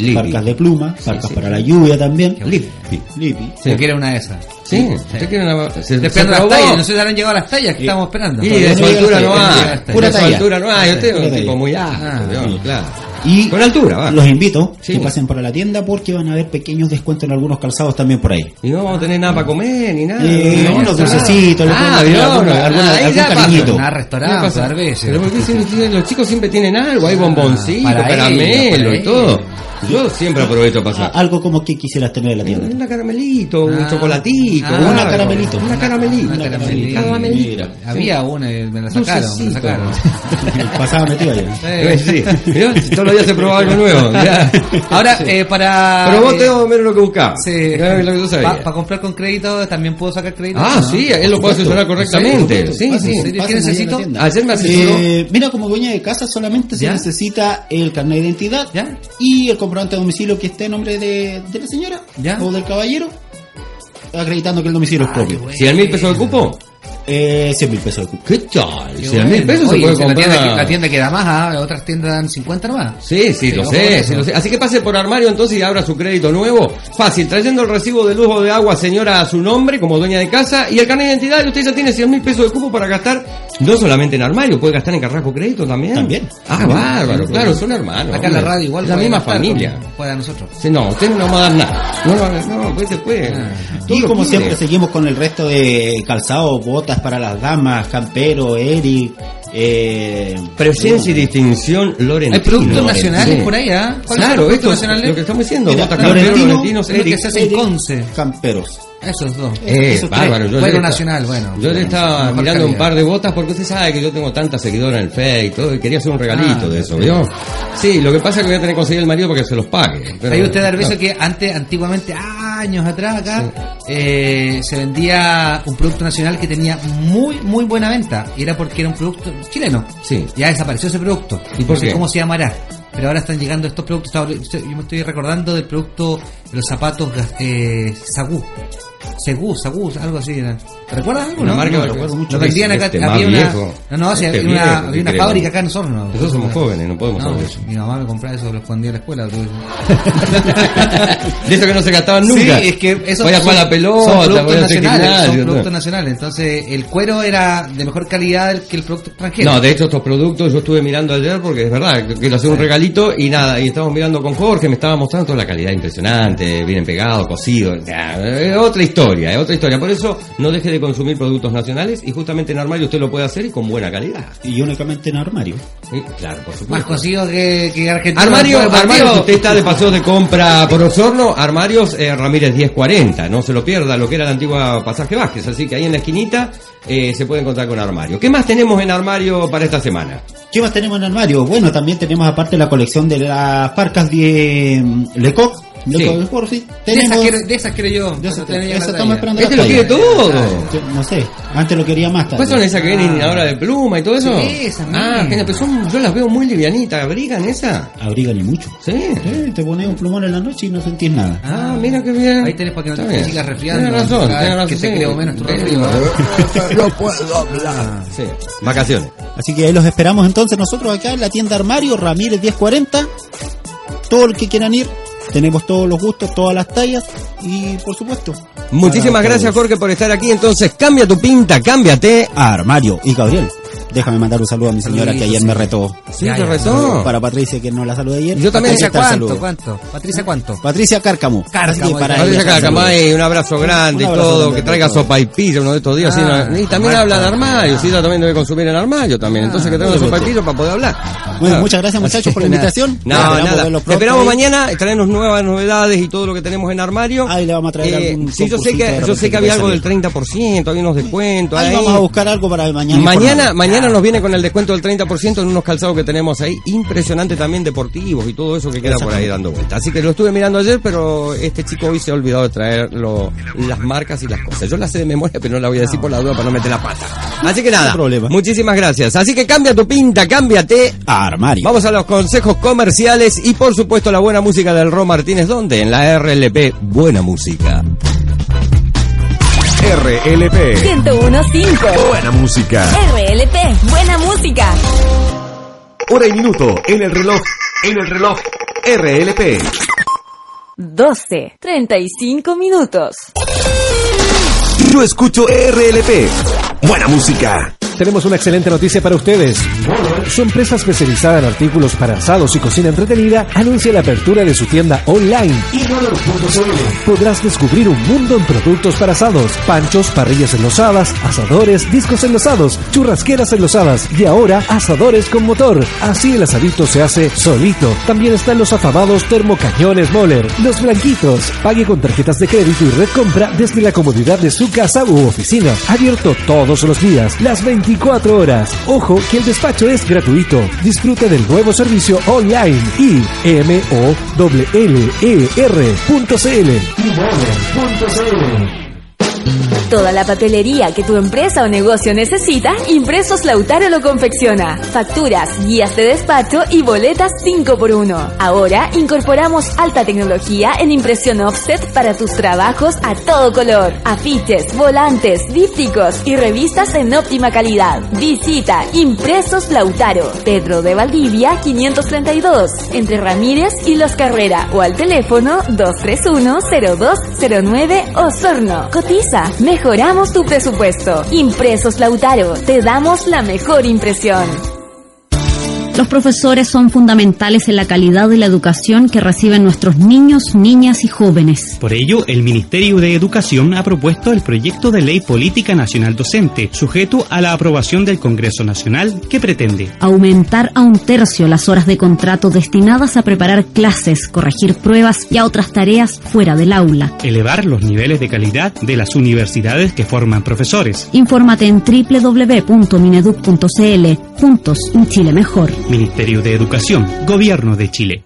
Lippy. parcas de pluma, parcas sí. para la lluvia también. Lippy. Lippy. Sí. Yo quiero una de esas. Sí, usted quiere una. Se, Estoy se esperando las tallas, no sé si habrán llegado las tallas que estamos esperando. Y de su altura no hay. Pura De su talla. altura no hay. Es Pura un tipo muy alto, Ah, claro. Y Con altura, va. los invito Sí. que pasen por la tienda porque van a haber pequeños descuentos en algunos calzados también por ahí. Y no vamos a tener nada para comer ni nada. Eh, No, unos dulcecitos, Ah, alguna- alguna- ahí algún cariñito. Una ¿Qué restaurante, pasa? dar veces. Pero ¿por qué siempre tienen- los chicos siempre tienen algo? Hay bomboncitos, para caramelo para y todo. Yo siempre aprovecho a pasar. Ah, Algo como que quisieras tener en la tienda. Un caramelito, un Ah. chocolatito. Ah, una caramelito. Una caramelito. Una caramelita. Caramelito. Había una y me la sacaron. Me la sacaron. [laughs] Pasaba metido allá. [laughs] Sí, Días se probaba algo nuevo. ya. [laughs] Ahora, eh, para. Pero vos eh, te más o menos lo que buscabas. Sí. Para comprar con crédito también puedo sacar crédito. Ah, ¿no? sí, él lo puede asesorar correctamente. Sí, sí. ¿En serio? ¿Qué necesito? Ayer me asesoró. Eh, mira, como dueña de casa solamente se ¿Ya? necesita el carnet de identidad ¿Ya? y el comprobante de domicilio que esté en nombre de, de la señora ¿Ya? o del caballero, acreditando que el domicilio es propio. 100 mil pesos de cupo. Eh, 100 mil pesos de cupo. ¿Qué tal? Qué 100 mil pesos se puede si la tienda, comprar. que- la tienda que da más, ah, otras tiendas dan 50 nomás. Sí, sí, lo sé, sí, lo sé. Así que pase por armario entonces y abra su crédito nuevo. Fácil, trayendo el recibo de lujo de agua, señora, a su nombre como dueña de casa y el carnet de identidad. Y usted ya tiene 100 mil pesos de cupo para gastar, no solamente en armario, puede gastar en Carrasco Crédito también. También. Ah, bárbaro, claro, son hermanos. Acá en la radio igual. Es la misma gastar familia. Puede a nosotros. Sí, no, usted no vamos a dar nada. No, no, no, pues se puede. Todo Y como quiere. siempre seguimos con el resto de calzado, botas, para las damas, Campero, Eric, eh, Presencia y distinción Lorentino. Hay productos nacionales Sí. por ahí, ¿ah? ¿Cuáles son Claro, los productos esto es nacionales? lo que estamos diciendo. Botas Lorentino, Lorentinos, que Eric. se hace en Conce. Camperos. Esos dos. Eh, Esos bárbaro. Yo nacional, bueno. Yo le estaba mirando un par de botas porque usted sabe que yo tengo tantas seguidoras en el Face y todo, y quería hacer un regalito Ah, de eso, ¿vio? Sí, lo que pasa es que voy a tener que conseguir el marido para que se los pague. pero- Ahí usted da el beso claro. que antes, antiguamente, años atrás acá, eh, se vendía un producto nacional que tenía muy, muy buena venta. Y era porque era un producto chileno. Sí. Ya desapareció ese producto. ¿Y por no sé qué? cómo se llamará. Pero ahora están llegando estos productos. Yo me estoy recordando del producto de los zapatos eh, Sagú. Segú, Sagú, algo así era. ¿Te recuerdas algo? Una no? marca no, recuerdo mucho. Este Lo vendían acá. más había una, viejo. no, no, Este había una, fábrica acá en Osorno. Nosotros somos jóvenes, no podemos No, saber eso. Mi mamá me compraba eso, lo escondía en la escuela. [laughs] De eso que no se gastaban nunca. Sí, es que eso Voy a jugar a la pelota, son voy productos a hacer nacionales, gimnasio, son productos nacionales. Entonces, el cuero era de mejor calidad que el producto extranjero. No, de hecho estos productos yo estuve mirando ayer porque es verdad, quiero hacer un regalito y nada, y estamos mirando con Jorge, me estaba mostrando toda la calidad impresionante, bien pegado, cocido, o sea, es otra historia, es otra historia. Por eso no deje de consumir productos nacionales y justamente en armario usted lo puede hacer y con buena calidad. Y únicamente en armario. Sí, claro, por supuesto. Más cocido que, que Argentina. Armario, armario, usted está de paseo de compra por Osorno, armarios eh, Ramírez 1040, no se lo pierda lo que era la antigua Pasaje Vázquez, así que ahí en la esquinita eh, se puede encontrar con armario. ¿Qué más tenemos en armario para esta semana? ¿Qué más tenemos en armario? Bueno, también tenemos aparte la colección de las parcas de mm, Lecoq. Sí. Sí. De esas, quiero, de esas quiero yo. esa estamos esperando Este lo quiere todo. Yo No sé, antes lo quería más tarde. ¿Cuáles son esas que vienen ahora de pluma y todo eso? Sí, esas Ah, pero son, yo las veo muy livianitas, ¿abrigan esa? Abrigan y mucho. Sí. Sí, te pones un plumón en la noche y no sentís nada. Ah, mira qué bien. Ahí tenés para que no te sigas resfriando. Tienes razón, tienes razón. Que te creo menos tu. No [laughs] puedo hablar. Sí, vacaciones. Así que ahí los esperamos entonces nosotros acá en la tienda Armario, Ramírez 1040. Todo el que quieran ir, tenemos todos los gustos, todas las tallas y por supuesto. Muchísimas gracias. Jorge por estar aquí, entonces cambia tu pinta, cámbiate. Armario y Gabriel. Déjame mandar un saludo a mi señora que ayer me retó. Sí, te retó. Para Patricia que no la saludé ayer. Yo también Patricia, ¿cuánto? ¿Cuánto? Patricia, ¿cuánto? Patricia Cárcamo. Cárcamo, para Patricia saludo. Cacamay, un abrazo grande Un y todo, grande que traiga sopa y pilla uno de estos días. así Ah, y también habla de armario, ah. sí, ella también debe consumir en armario también. Entonces que traiga por sopa y pillo para poder hablar. Bueno, Ah. muchas gracias muchachos por la [laughs] invitación. No, nada. Te esperamos mañana, traernos nuevas novedades y todo lo que tenemos en armario. Ahí le vamos a traer Eh, algún sí, yo sé que, yo sé que había algo del salir. 30%, había unos descuentos. Ahí vamos a buscar algo para mañana. Mañana, informarles. Mañana nos viene con el descuento del 30% en unos calzados que tenemos ahí, impresionante también deportivos y todo eso que queda por ahí dando vuelta. Así que lo estuve mirando ayer, pero este chico hoy se ha olvidado de traer lo- las marcas y las cosas. Yo las sé de memoria, pero no la voy a decir por la duda para no meter la pata. Así que nada, No problema. muchísimas gracias. Así que cambia tu pinta, cámbiate. Armario. Vamos a los consejos comerciales y por supuesto la buena música del Ro Martínez, ¿dónde? En la RLP, buena música. RLP. 1015. Buena música. RLP. Buena música. Hora y minuto en el reloj. En el reloj. RLP. 12. 35 minutos. Yo escucho RLP. Buena música. Tenemos una excelente noticia para ustedes. Su empresa especializada en artículos para asados y cocina entretenida anuncia la apertura de su tienda online. Podrás descubrir un mundo en productos para asados, panchos, parrillas enlosadas, asadores, discos enlosados, churrasqueras enlosadas y ahora asadores con motor. Así el asadito se hace solito. También están los afamados termocañones Moller, los blanquitos. Pague con tarjetas de crédito y red compra desde la comodidad de su casa u oficina. Abierto todos los días, las 24 horas. Ojo que el despacho es gratuito. Disfrute del nuevo servicio online y m Toda la papelería que tu empresa o negocio necesita, Impresos Lautaro lo confecciona. Facturas, guías de despacho y boletas 5x1. Ahora incorporamos alta tecnología en impresión offset para tus trabajos a todo color. Afiches, volantes, dípticos y revistas en óptima calidad. Visita Impresos Lautaro, Pedro de Valdivia 532, entre Ramírez y Los Carrera o al teléfono 231-0209 Osorno. Cotiza, mejoramos tu presupuesto. Impresos Lautaro, te damos la mejor impresión. Los profesores son fundamentales en la calidad de la educación que reciben nuestros niños, niñas y jóvenes. Por ello, el Ministerio de Educación ha propuesto el proyecto de ley política nacional docente, sujeto a la aprobación del Congreso Nacional, que pretende Aumentar a un tercio las horas de contrato destinadas a preparar clases, corregir pruebas y a otras tareas fuera del aula. elevar los niveles de calidad de las universidades que forman profesores. Infórmate en www.mineduc.cl. Juntos, un Chile mejor. Ministerio de Educación, Gobierno de Chile.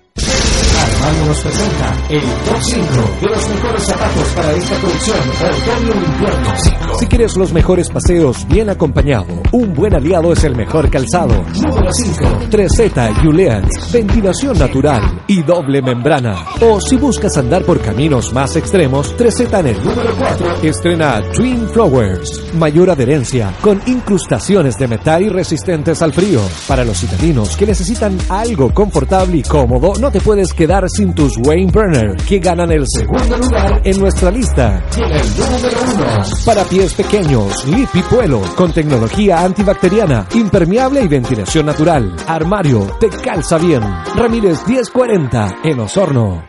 Nos presenta el top 5 de los mejores zapatos para esta colección Otoño-Invierno. Si quieres los mejores paseos bien acompañado, un buen aliado es el mejor calzado. Número 5. 3Z Julians, ventilación natural y doble membrana. O si buscas andar por caminos más extremos, 3Z en el número 4 estrena Twin Flowers, mayor adherencia con incrustaciones de metal y resistentes al frío. Para los citadinos que necesitan algo confortable y cómodo, no te puedes quedar sin tus Wayne Burner, que ganan el segundo lugar en nuestra lista. El número uno. Para pies pequeños, Lippy Puelo, con tecnología antibacteriana, impermeable y ventilación natural. Armario, te calza bien. Ramírez 1040, en Osorno.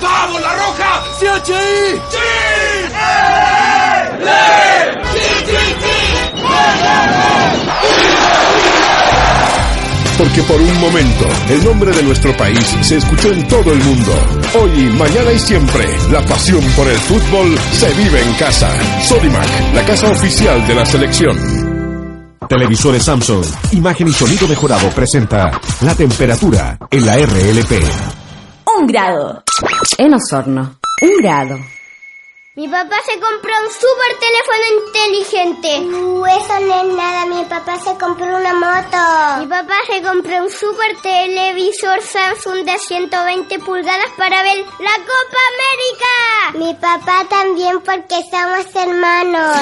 ¡Vamos, la roja! ¡Sí, sí! ¡Sí! Porque por un momento el nombre de nuestro país se escuchó en todo el mundo. Hoy, mañana y siempre, la pasión por el fútbol se vive en casa. Sodimac, la casa oficial de la selección. Televisores Samsung, imagen y sonido mejorado presenta la temperatura en la RLP. Un grado. En Osorno. Un grado. Mi papá se compró un super teléfono inteligente. Uh, eso no es nada. Mi papá se compró una moto. Mi papá se compró un super televisor Samsung de 120 pulgadas para ver la Copa América. Mi papá también porque somos hermanos.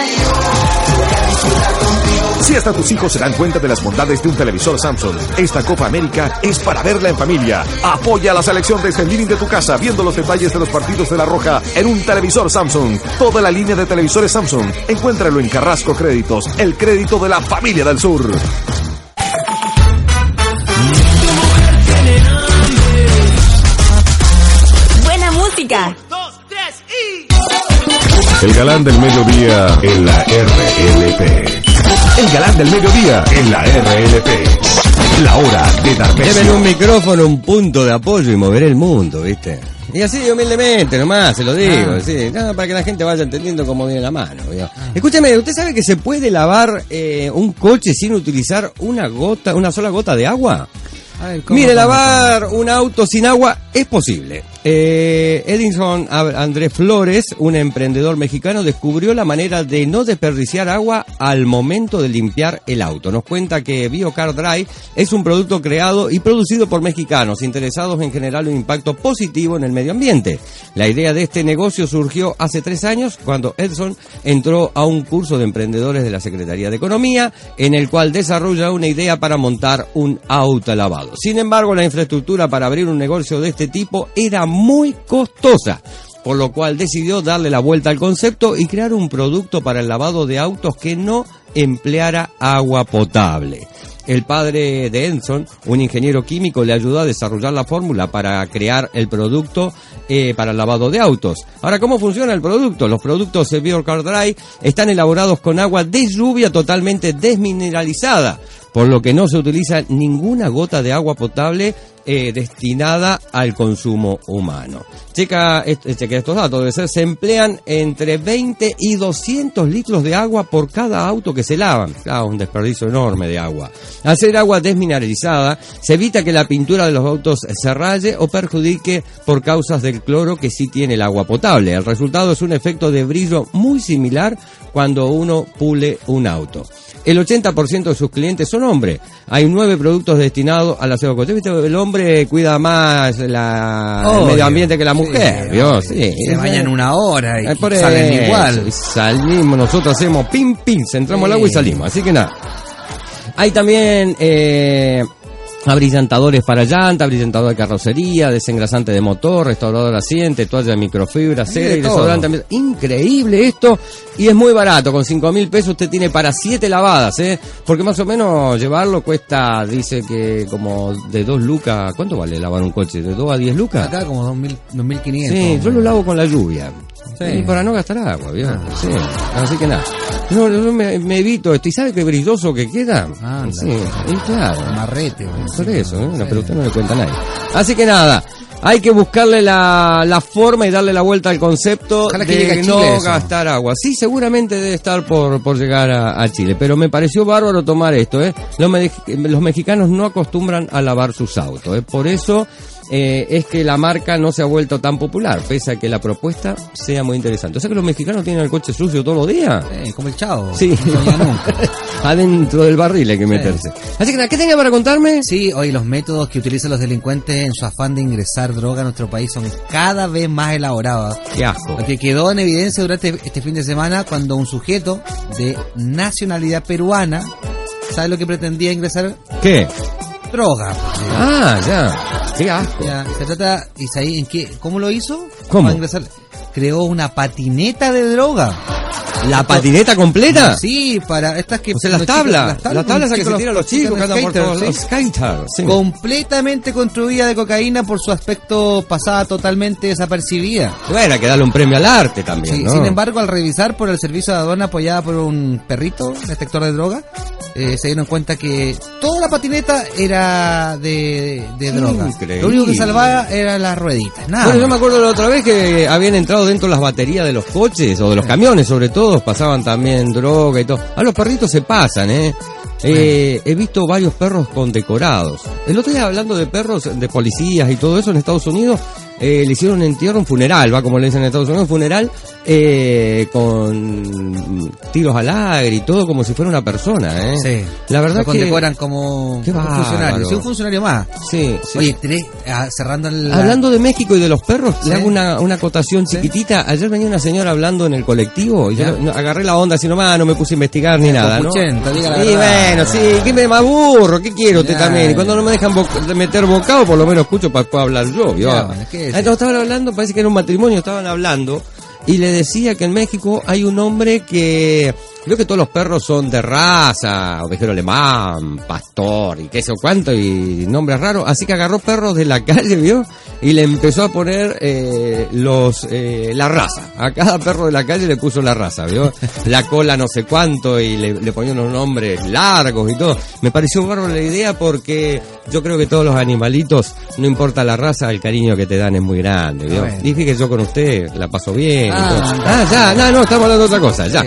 Si hasta tus hijos se dan cuenta de las bondades de un televisor Samsung, esta Copa América es para verla en familia. Apoya a la selección desde el living de tu casa viendo los detalles de los partidos de la Roja en un televisor Samsung. Toda la línea de televisores Samsung. Encuéntralo en Carrasco Créditos, el crédito de la familia del sur. Buena música. El galán del mediodía en la RLP. El galán del mediodía en la RLP. La hora de dar Deben un micrófono, un punto de apoyo y mover el mundo, ¿viste? Y así humildemente nomás, se lo digo, Ah. sí, no, para que la gente vaya entendiendo cómo viene la mano. ¿vio? Escúcheme, ¿usted sabe que se puede lavar eh, un coche sin utilizar una gota, una sola gota de agua? A ver, ¿cómo, Mire, cómo, lavar un auto sin agua es posible. Eh, Edinson Andrés Flores, un emprendedor mexicano, descubrió la manera de no desperdiciar agua al momento de limpiar el auto. Nos cuenta que BioCar Dry es un producto creado y producido por mexicanos interesados en generar un impacto positivo en el medio ambiente. La idea de este negocio surgió hace tres años cuando Edson entró a un curso de emprendedores de la Secretaría de Economía en el cual desarrolla una idea para montar un auto lavado. Sin embargo, la infraestructura para abrir un negocio de este tipo era muy costosa. Por lo cual decidió darle la vuelta al concepto y crear un producto para el lavado de autos que no empleara agua potable. El padre de Enson, un ingeniero químico, le ayudó a desarrollar la fórmula para crear el producto eh, para el lavado de autos. Ahora, ¿cómo funciona el producto? Los productos de BioCar Dry están elaborados con agua de lluvia totalmente desmineralizada, por lo que no se utiliza ninguna gota de agua potable eh, destinada al consumo humano. Checa, checa estos datos, debe ser, se emplean entre 20 y 200 litros de agua por cada auto que se lavan. Claro, un desperdicio enorme de agua. Ser agua desmineralizada, se evita que la pintura de los autos se raye o perjudique por causas del cloro que sí tiene el agua potable. El resultado es un efecto de brillo muy similar cuando uno pule un auto. El 80% de sus clientes son hombres. Hay nueve productos destinados a la ¿Viste? El hombre cuida más la, el medio ambiente que la mujer. Sí. Se bañan una hora y Eh, por salen eso, igual. y Salimos, nosotros hacemos pim pim, entramos al Sí. agua y salimos. Así que nada. Hay también eh, abrillantadores para llanta, abrillantador de carrocería, desengrasante de motor, restaurador de asiente, toalla de microfibra, cera y desodorante. Increíble esto y es muy barato. Con 5 mil pesos usted tiene para 7 lavadas, ¿eh? Porque más o menos llevarlo cuesta, dice que como de 2 lucas. ¿Cuánto vale lavar un coche? ¿De 2 a 10 lucas? Acá como 2000, 2500. Sí, yo lo lavo con la lluvia. Sí. Y para no gastar agua. Sí. Así que nada. No, yo me, me evito esto. ¿Y sabe qué brilloso que queda? Anda. Sí, y claro. Marrete. Por eso, ¿eh? No, pero usted no le cuenta a nadie. Así que nada. Hay que buscarle la, la forma y darle la vuelta al concepto Ojalá de no eso. gastar agua. Sí, seguramente debe estar por, por llegar a, a Chile, pero me pareció bárbaro tomar esto. ¿eh? Los, me- los mexicanos no acostumbran a lavar sus autos. ¿eh? Por eso eh, es que la marca no se ha vuelto tan popular, pese a que la propuesta sea muy interesante. O sea que los mexicanos tienen el coche sucio todos los días. Eh, como el chavo. Sí, No nunca. [laughs] adentro del barril hay que meterse. Así que nada, ¿qué tenía para contarme? Sí, hoy los métodos que utilizan los delincuentes en su afán de ingresar droga a nuestro país son cada vez más elaborados. Qué asco. Lo que quedó en evidencia durante este fin de semana cuando un sujeto de nacionalidad peruana, ¿sabe lo que pretendía ingresar? ¿Qué? Droga. Ah, ya. Qué asco. Ya, se trata, Isaí, ¿en qué? ¿Cómo lo hizo? ¿Cómo? Creó una patineta de droga. ¿La patineta completa? Sí, para estas que... O sea, las los chicos- tablas. Las tablas a que se tiran los chicos skaters, los skaters. sí. Completamente construida de cocaína por su aspecto pasada totalmente desapercibida. Bueno, hay que darle un premio al arte también, Sí, ¿no? Sin embargo, al revisar por el servicio de aduana apoyada por un perrito detector de droga, eh, se dieron cuenta que toda la patineta era de, de droga. Increíble. Lo único que salvaba eran las rueditas. Nada. Bueno, yo me acuerdo la otra vez que habían entrado dentro las baterías de los coches o de los camiones, sobre todo, pasaban también droga y todo. A los perritos se pasan, ¿eh? Eh, he visto varios perros condecorados. El otro día hablando de perros, de policías y todo eso en Estados Unidos, eh, le hicieron un entierro, un funeral, va como le dicen en Estados Unidos, un funeral eh, con tiros al aire y todo como si fuera una persona, ¿eh? Sí. La verdad Lo que... condecoran como Qué un funcionario. Sí, un funcionario más. Sí, sí. Oye, tenés, ah, cerrando el... Hablando de México y de los perros, Sí. le hago una, una acotación chiquitita. Ayer venía una señora hablando en el colectivo y yo Ya. no- agarré la onda así nomás, no me puse a investigar ni nada, ¿no? Y bueno, sí, que me aburro, ¿qué quiero usted también? Y cuando no me dejan meter bocado, por lo menos escucho para después hablar yo, ¿vio? Ya, bueno, ¿qué Entonces estaban hablando, parece que era un matrimonio, estaban hablando, y le decía que en México hay un hombre que... Creo que todos los perros son de raza, ovejero alemán, pastor y qué sé yo cuánto, y nombres raros. Así que agarró perros de la [laughs] calle, ¿vio? Y le empezó a poner eh, los eh, la raza. A cada perro de la calle le puso la raza, ¿vio? La cola no sé cuánto y le, le ponía unos nombres largos y todo. Me pareció bárbaro la idea porque yo creo que todos los animalitos, no importa la raza, el cariño que te dan es muy grande, ¿vio? Bueno. Dije que yo con usted la paso bien. y Ah, todo. ah ya, no, no, estamos hablando de otra cosa, ya.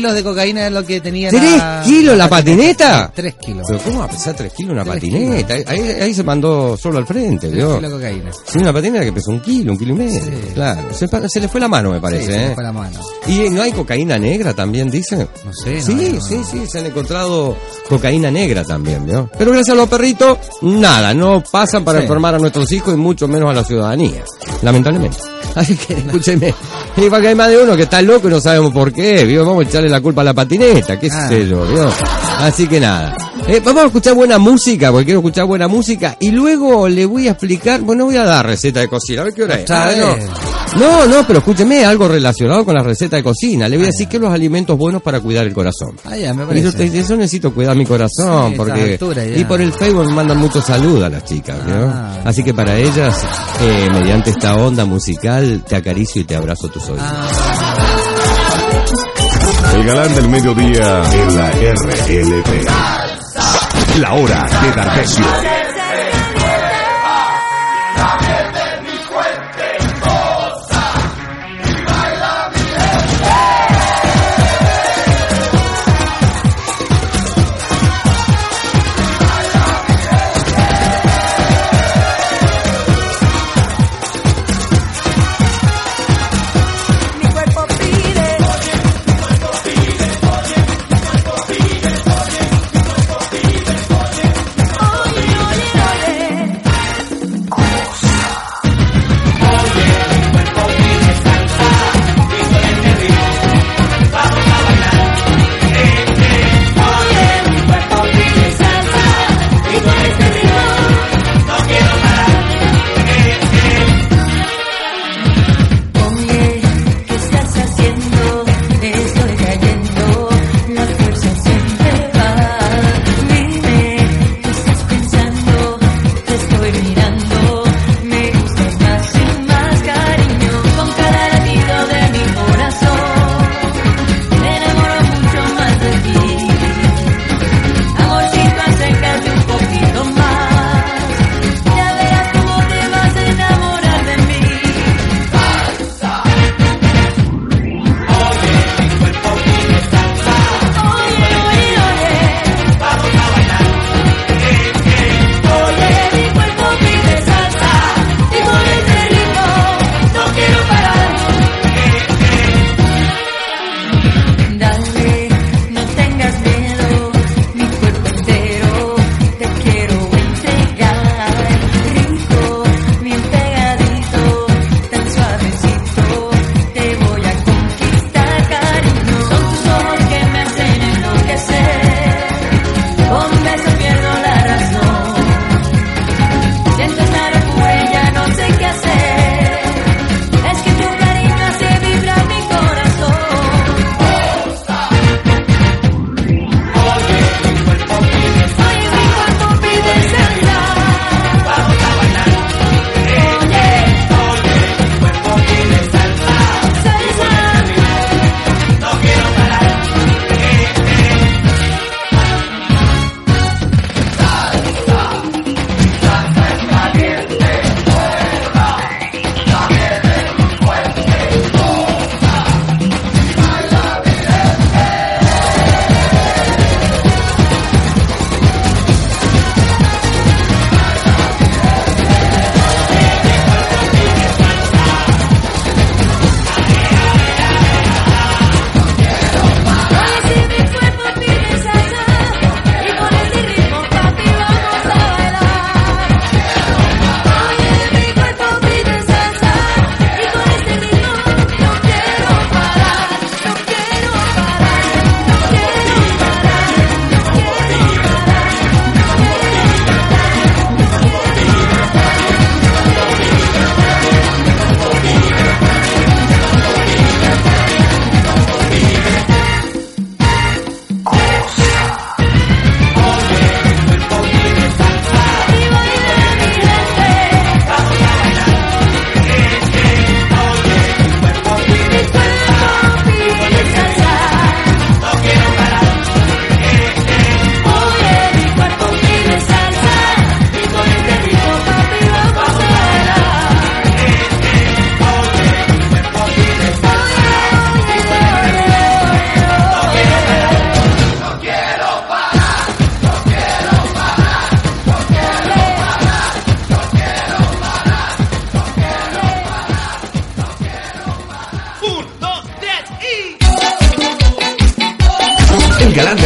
Kilos de cocaína es lo que tenía ¿Tres la... kilos la patineta? Tres kilos. Pero ¿cómo va a pesar tres kilos una Tres patineta? Ahí, ahí se mandó solo al frente, Tres ¿vio? kilos de cocaína. Sí, una patineta que pesó un kilo, un kilo y medio. Claro. Se, se le fue la mano, me parece, Sí, se le ¿eh? fue la mano. ¿Y no hay cocaína negra también, dicen? No sé, Sí, no, no, sí, sí, se han encontrado cocaína negra también, ¿vio? Pero gracias a los perritos, nada, no pasan para Sí. enfermar a nuestros hijos y mucho menos a la ciudadanía, lamentablemente. [laughs] Así que, [laughs] escúcheme, y para que hay más de uno que está loco y no sabemos por qué, ¿vio? Vamos a echarle la culpa a la patineta, qué Ah. sé yo, ¿vio? Así que nada. Eh, vamos a escuchar buena música, porque quiero escuchar buena música, y luego le voy a explicar, bueno, voy a dar receta de cocina, a ver qué hora es. Ah, no. No, no, pero escúcheme, algo relacionado con la receta de cocina. Le voy a decir que los alimentos buenos para cuidar el corazón. Ah, ya, me parece. yo necesito cuidar mi corazón Sí, porque altura y por el Facebook me mandan muchos saludos a las chicas, ¿no? Ah. Así que para ellas, eh, mediante esta onda musical, te acaricio y te abrazo tus oídos. El galán del mediodía en la RLP. La hora de Darbecio.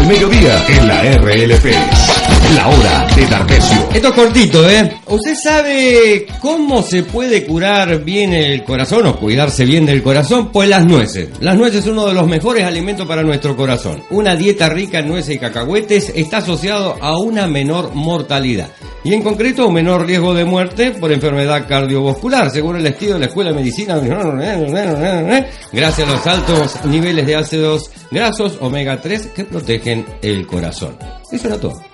Del mediodía en la RLP. La hora de Tardecio. Esto es cortito, ¿eh? ¿Usted sabe cómo se puede curar bien el corazón o cuidarse bien del corazón? Pues las nueces. Las nueces son uno de los mejores alimentos para nuestro corazón. Una dieta rica en nueces y cacahuetes está asociado a una menor mortalidad. Y en concreto, menor riesgo de muerte por enfermedad cardiovascular, según el estudio de la Escuela de Medicina. Gracias a los altos niveles de ácidos grasos omega 3 que protegen el corazón. Eso era todo.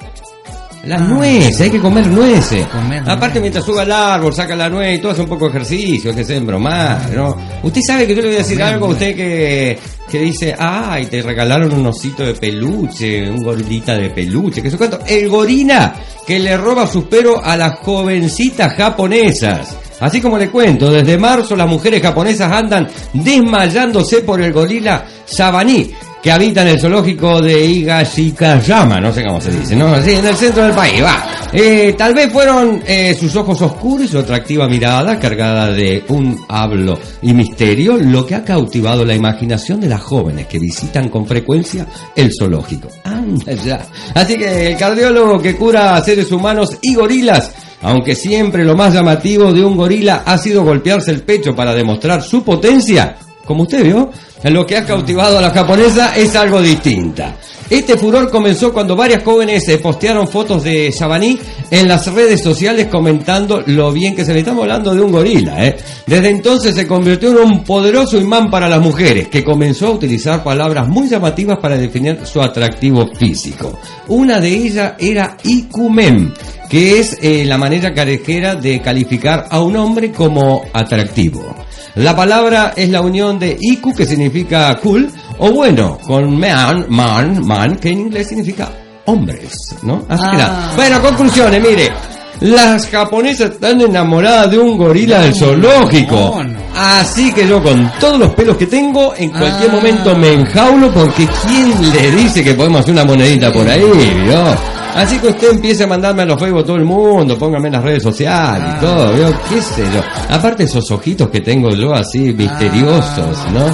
Las nueces, hay que comer nueces. Aparte, mientras suba al árbol, saca la nuez y todo, hace un poco de ejercicio, que se embromar, ¿no? Usted sabe que yo le voy a decir algo a usted que, que dice, ay, te regalaron un osito de peluche, un gorilita de peluche, que sé cuánto. El gorila que le roba sus peros a las jovencitas japonesas. Así como le cuento, desde marzo las mujeres japonesas andan desmayándose por el gorila sabaní que habita en el zoológico de Higashikayama, no sé cómo se dice, ¿no? En el centro del país, va. Eh, tal vez fueron eh, sus ojos oscuros y su atractiva mirada, cargada de un hablo y misterio, lo que ha cautivado la imaginación de las jóvenes que visitan con frecuencia el zoológico. Anda ya. Así que el cardiólogo que cura a seres humanos y gorilas aunque siempre lo más llamativo de un gorila ha sido golpearse el pecho para demostrar su potencia, como usted vio, lo que ha cautivado a la japonesa es algo distinta. Este furor comenzó cuando varias jóvenes eh, postearon fotos de Sabaní en las redes sociales comentando lo bien que se le estamos hablando de un gorila. ¿eh? Desde entonces se convirtió en un poderoso imán para las mujeres, que comenzó a utilizar palabras muy llamativas para definir su atractivo físico. Una de ellas era Ikumen, que es eh, la manera carejera de calificar a un hombre como atractivo. La palabra es la unión de iku, que significa cool, o bueno, con man, man, man, que en inglés significa hombres, ¿no? Así que nada. Bueno, conclusiones, mire. Las japonesas están enamoradas de un gorila del zoológico. Así que yo con todos los pelos que tengo, en cualquier momento me enjaulo porque ¿quién le dice que podemos hacer una monedita por ahí, ¿vio? Así que usted empiece a mandarme a los Facebook todo el mundo, póngame en las redes sociales y todo, ¿vio? ¿Qué sé yo? Aparte esos ojitos que tengo yo así misteriosos, ¿no?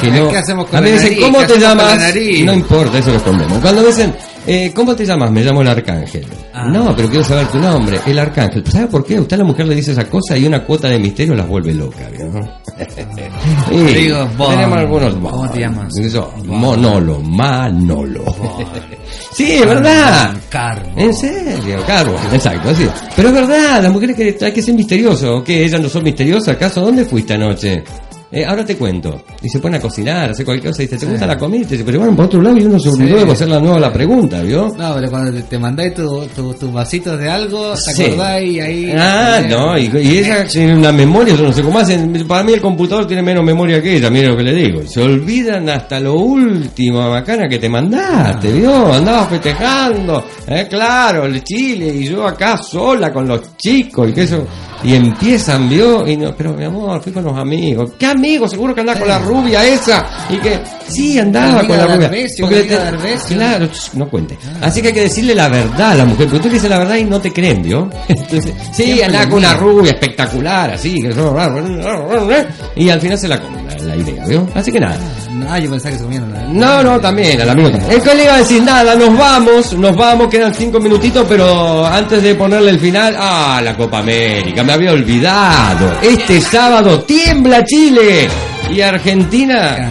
Que no... ¿Qué hacemos con a mí me dicen, nariz? ¿cómo ¿Qué te llamas? No importa, eso lo escondemos. Cuando me dicen, eh, ¿cómo te llamas? Me llamo el arcángel. Ah. No, pero quiero saber tu nombre. El arcángel. ¿Sabe por qué? Usted a la mujer le dice esa cosa y una cuota de misterio las vuelve loca, Bon. [laughs] tenemos algunos ¿Cómo te llamas? Eso, Monolo, Manolo. Sí, es verdad. Carbo. En serio, Carbo. Exacto, así. Pero es verdad, las mujeres que hay que ser misterioso. ¿Qué? ¿Ellas no son misteriosas? ¿Acaso? ¿Dónde fuiste anoche? Eh, ahora te cuento. Y se pone a cocinar, hace cualquier cosa y dice, ¿te gusta la comida? Y te dice, pero bueno, por otro lado, y uno se olvidó de hacer la nueva la pregunta, ¿vio? No, pero cuando te, te mandáis tu- tu- tus vasitos de algo, te acordáis y ahí. Ah, no, y, y ella tiene una memoria, yo no sé cómo hacen. Para mí el computador tiene menos memoria que ella, mire lo que le digo. Se olvidan hasta lo último, bacana que te mandaste, ¿vio? Andaba festejando, eh, claro, el Chile, y yo acá sola con los chicos, y que eso. Y empiezan, ¿vio? Y no, pero mi amor, fui con los amigos. ¿Qué amigos? Seguro que andás con la rubia esa. Y que, sí, andaba con la rubia. Porque te- claro, no cuente. Así que hay que decirle la verdad a la mujer, porque tú le dices la verdad y no te creen, ¿vio? Entonces, sí, andaba con una rubia espectacular, así, que y al final se la come la, la idea, ¿vio? Así que nada. Ah, yo pensaba que se comían la. No, no, también, al amigo también. El que le iba a decir nada, nos vamos, nos vamos, quedan cinco minutitos, pero antes de ponerle el final, ah, la Copa América, me había olvidado. Este sábado tiembla Chile y Argentina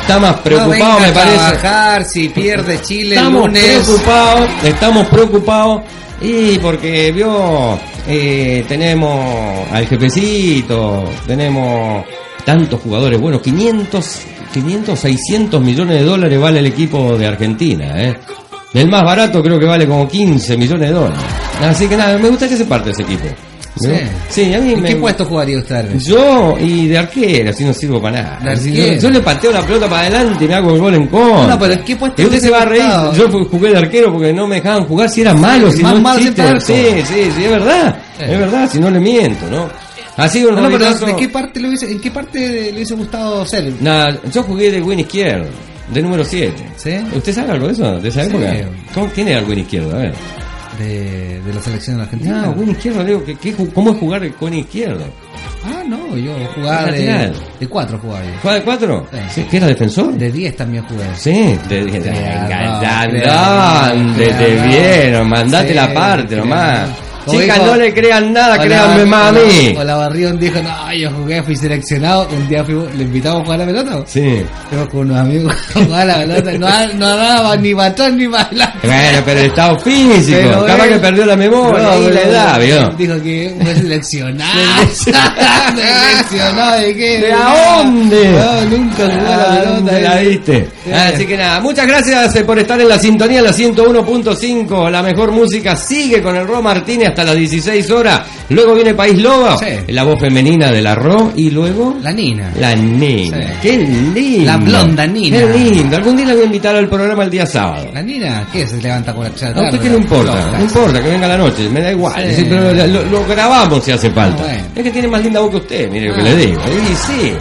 está más preocupado, No me parece. trabajar si pierde Chile Estamos lunes. preocupados, estamos preocupados y porque vio, eh, tenemos al jefecito, tenemos tantos jugadores buenos, 500, 500, 600 millones de dólares vale el equipo de Argentina, ¿eh? El más barato creo que vale como 15 millones de dólares. Así que nada, me gusta que se parte ese equipo. ¿no? Sí, a mí ¿En me... qué puesto jugaría usted? Yo y de arquero, así no sirvo para nada. Yo, yo le pateo la pelota para adelante y me hago el gol en contra. No, pero ¿en qué puesto Y usted hubiese se va a reír. Yo jugué de arquero porque no me dejaban jugar si era malo, si más no malo Sí, sí, sí, es verdad. Es verdad, si no le miento, ¿no? Así un No, no, ¿de qué parte le hubiese, ¿en qué parte le hubiese gustado ser? Nah, yo jugué de win izquierdo, de número 7. ¿Sí? ¿Usted sabe algo de eso? ¿De esa Sí. época? ¿Cómo tiene al win izquierdo? A ver. de, de la selección argentina. No, buen izquierdo, digo, ¿qué, qué, ¿cómo es jugar con izquierdo? Ah, no, yo jugaba de, de cuatro jugaba yo. ¿Juega de cuatro? Sí. ¿Qué era defensor? De 10 también jugué. Sí, Claro, ¿dónde te claro. vieron? Mandate la parte nomás. Chicas, dijo- no le crean nada, créanme más a mí. Olavarrión dijo, no, yo jugué, fui seleccionado. Un día le invitamos a jugar a la pelota. Sí. Fuimos con unos amigos [laughs] a jugar a la pelota. No, no daba ni atrás ni para adelante. Bueno, pero el estado físico, Pero capaz él- que perdió la memoria No, y la edad, ¿vio? Dijo que fue seleccionado. [laughs] [laughs] seleccionado de qué? ¿De a dónde? No, nunca jugó a la pelota. ¿dónde la eh. viste? Sí. Así que nada, muchas gracias eh, por estar en la sintonía, la 101.5. La mejor música sigue con el Ro Martínez hasta las 16 horas. Luego viene País Lobo, Sí. la voz femenina de la Ro. Y luego La Nina. la Nina. Sí. Qué lindo. La blonda Nina. Qué lindo. Algún día la voy a invitar al programa el día sábado. La Nina, ¿qué se levanta con la A chata? usted que no importa, no importa que venga la noche, me da igual, Sí. Lo, lo grabamos si hace falta. Ah, bueno. Es que tiene más linda voz que usted, mire lo que Ah. le digo. Y sí,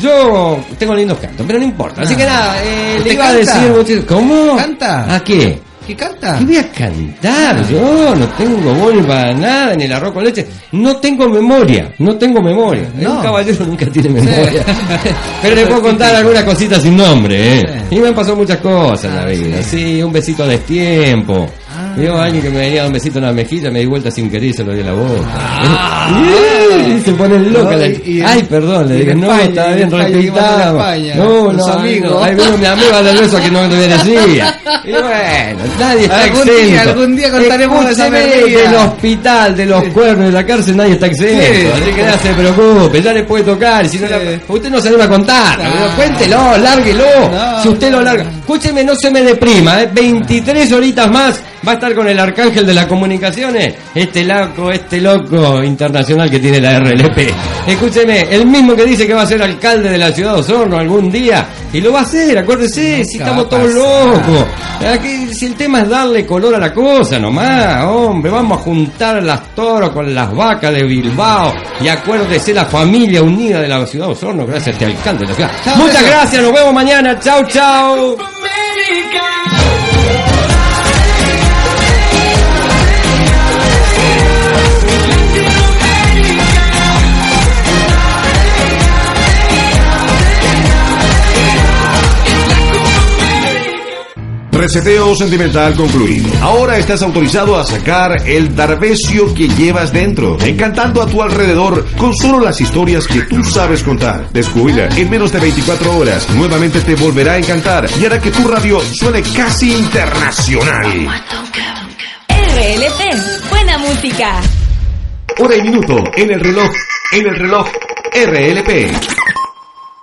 yo tengo lindos cantos, pero no importa. Así Ah. que nada, eh, le ¿Usted iba a decir, ¿cómo? ¿Canta? ¿A qué? ¿Qué canta? ¿Qué voy a cantar? Yo no tengo para nada, ni el arroz con leche. No tengo memoria, no tengo memoria. No. Un caballero nunca tiene memoria. [laughs] Pero le puedo contar alguna cosita sin nombre, ¿eh? Y me han pasado muchas cosas en la Ah, vida. Sí, un besito a destiempo. A alguien que me venía a dar un besito en la mejilla, me di vuelta sin querer y se lo di la boca. Ah. [laughs] y se ponen loca. No, y- Ay, perdón, le digo, no, España, está bien, en España, ¿qué pasa en respetaba. No, no, amigos. Ahí vino mi amigo a darle beso que no me merecía. Y bueno, nadie está Algún exento. día, algún día contaremos de esa Escúcheme, del hospital, de los cuernos, de la cárcel, nadie está exento. Sí. Así que no se preocupe, ya le puede tocar. y Si no la- usted no se anima a contar. Cuéntelo, lárguelo. Si usted lo larga. Escúcheme, no se me deprima. ¿eh? 23 horitas más va a estar con el arcángel de las comunicaciones. Este loco, este loco internacional que tiene la RLP. Escúcheme, el mismo que dice que va a ser alcalde de la ciudad de Osorno algún día. Y lo va a hacer, acuérdese, si estamos todos locos. Aquí, si el tema es darle color a la cosa nomás, hombre, vamos a juntar las toros con las vacas de Bilbao. Y acuérdese la familia unida de la ciudad de Osorno, gracias a este alcalde de la ciudad. Chao, Muchas gracias, nos vemos mañana. Chau, chau. Reseteo sentimental concluido. Ahora estás autorizado a sacar el darbecio que llevas dentro, encantando a tu alrededor con solo las historias que tú sabes contar. Descubrirla en menos de 24 horas. Nuevamente te volverá a encantar y hará que tu radio suene casi internacional. RLP, buena música. Hora y minuto en el reloj, en el reloj RLP.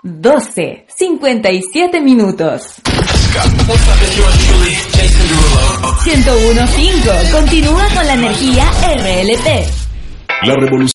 12, 57 minutos. 101.5, continúa con la energía RLP. La revolución.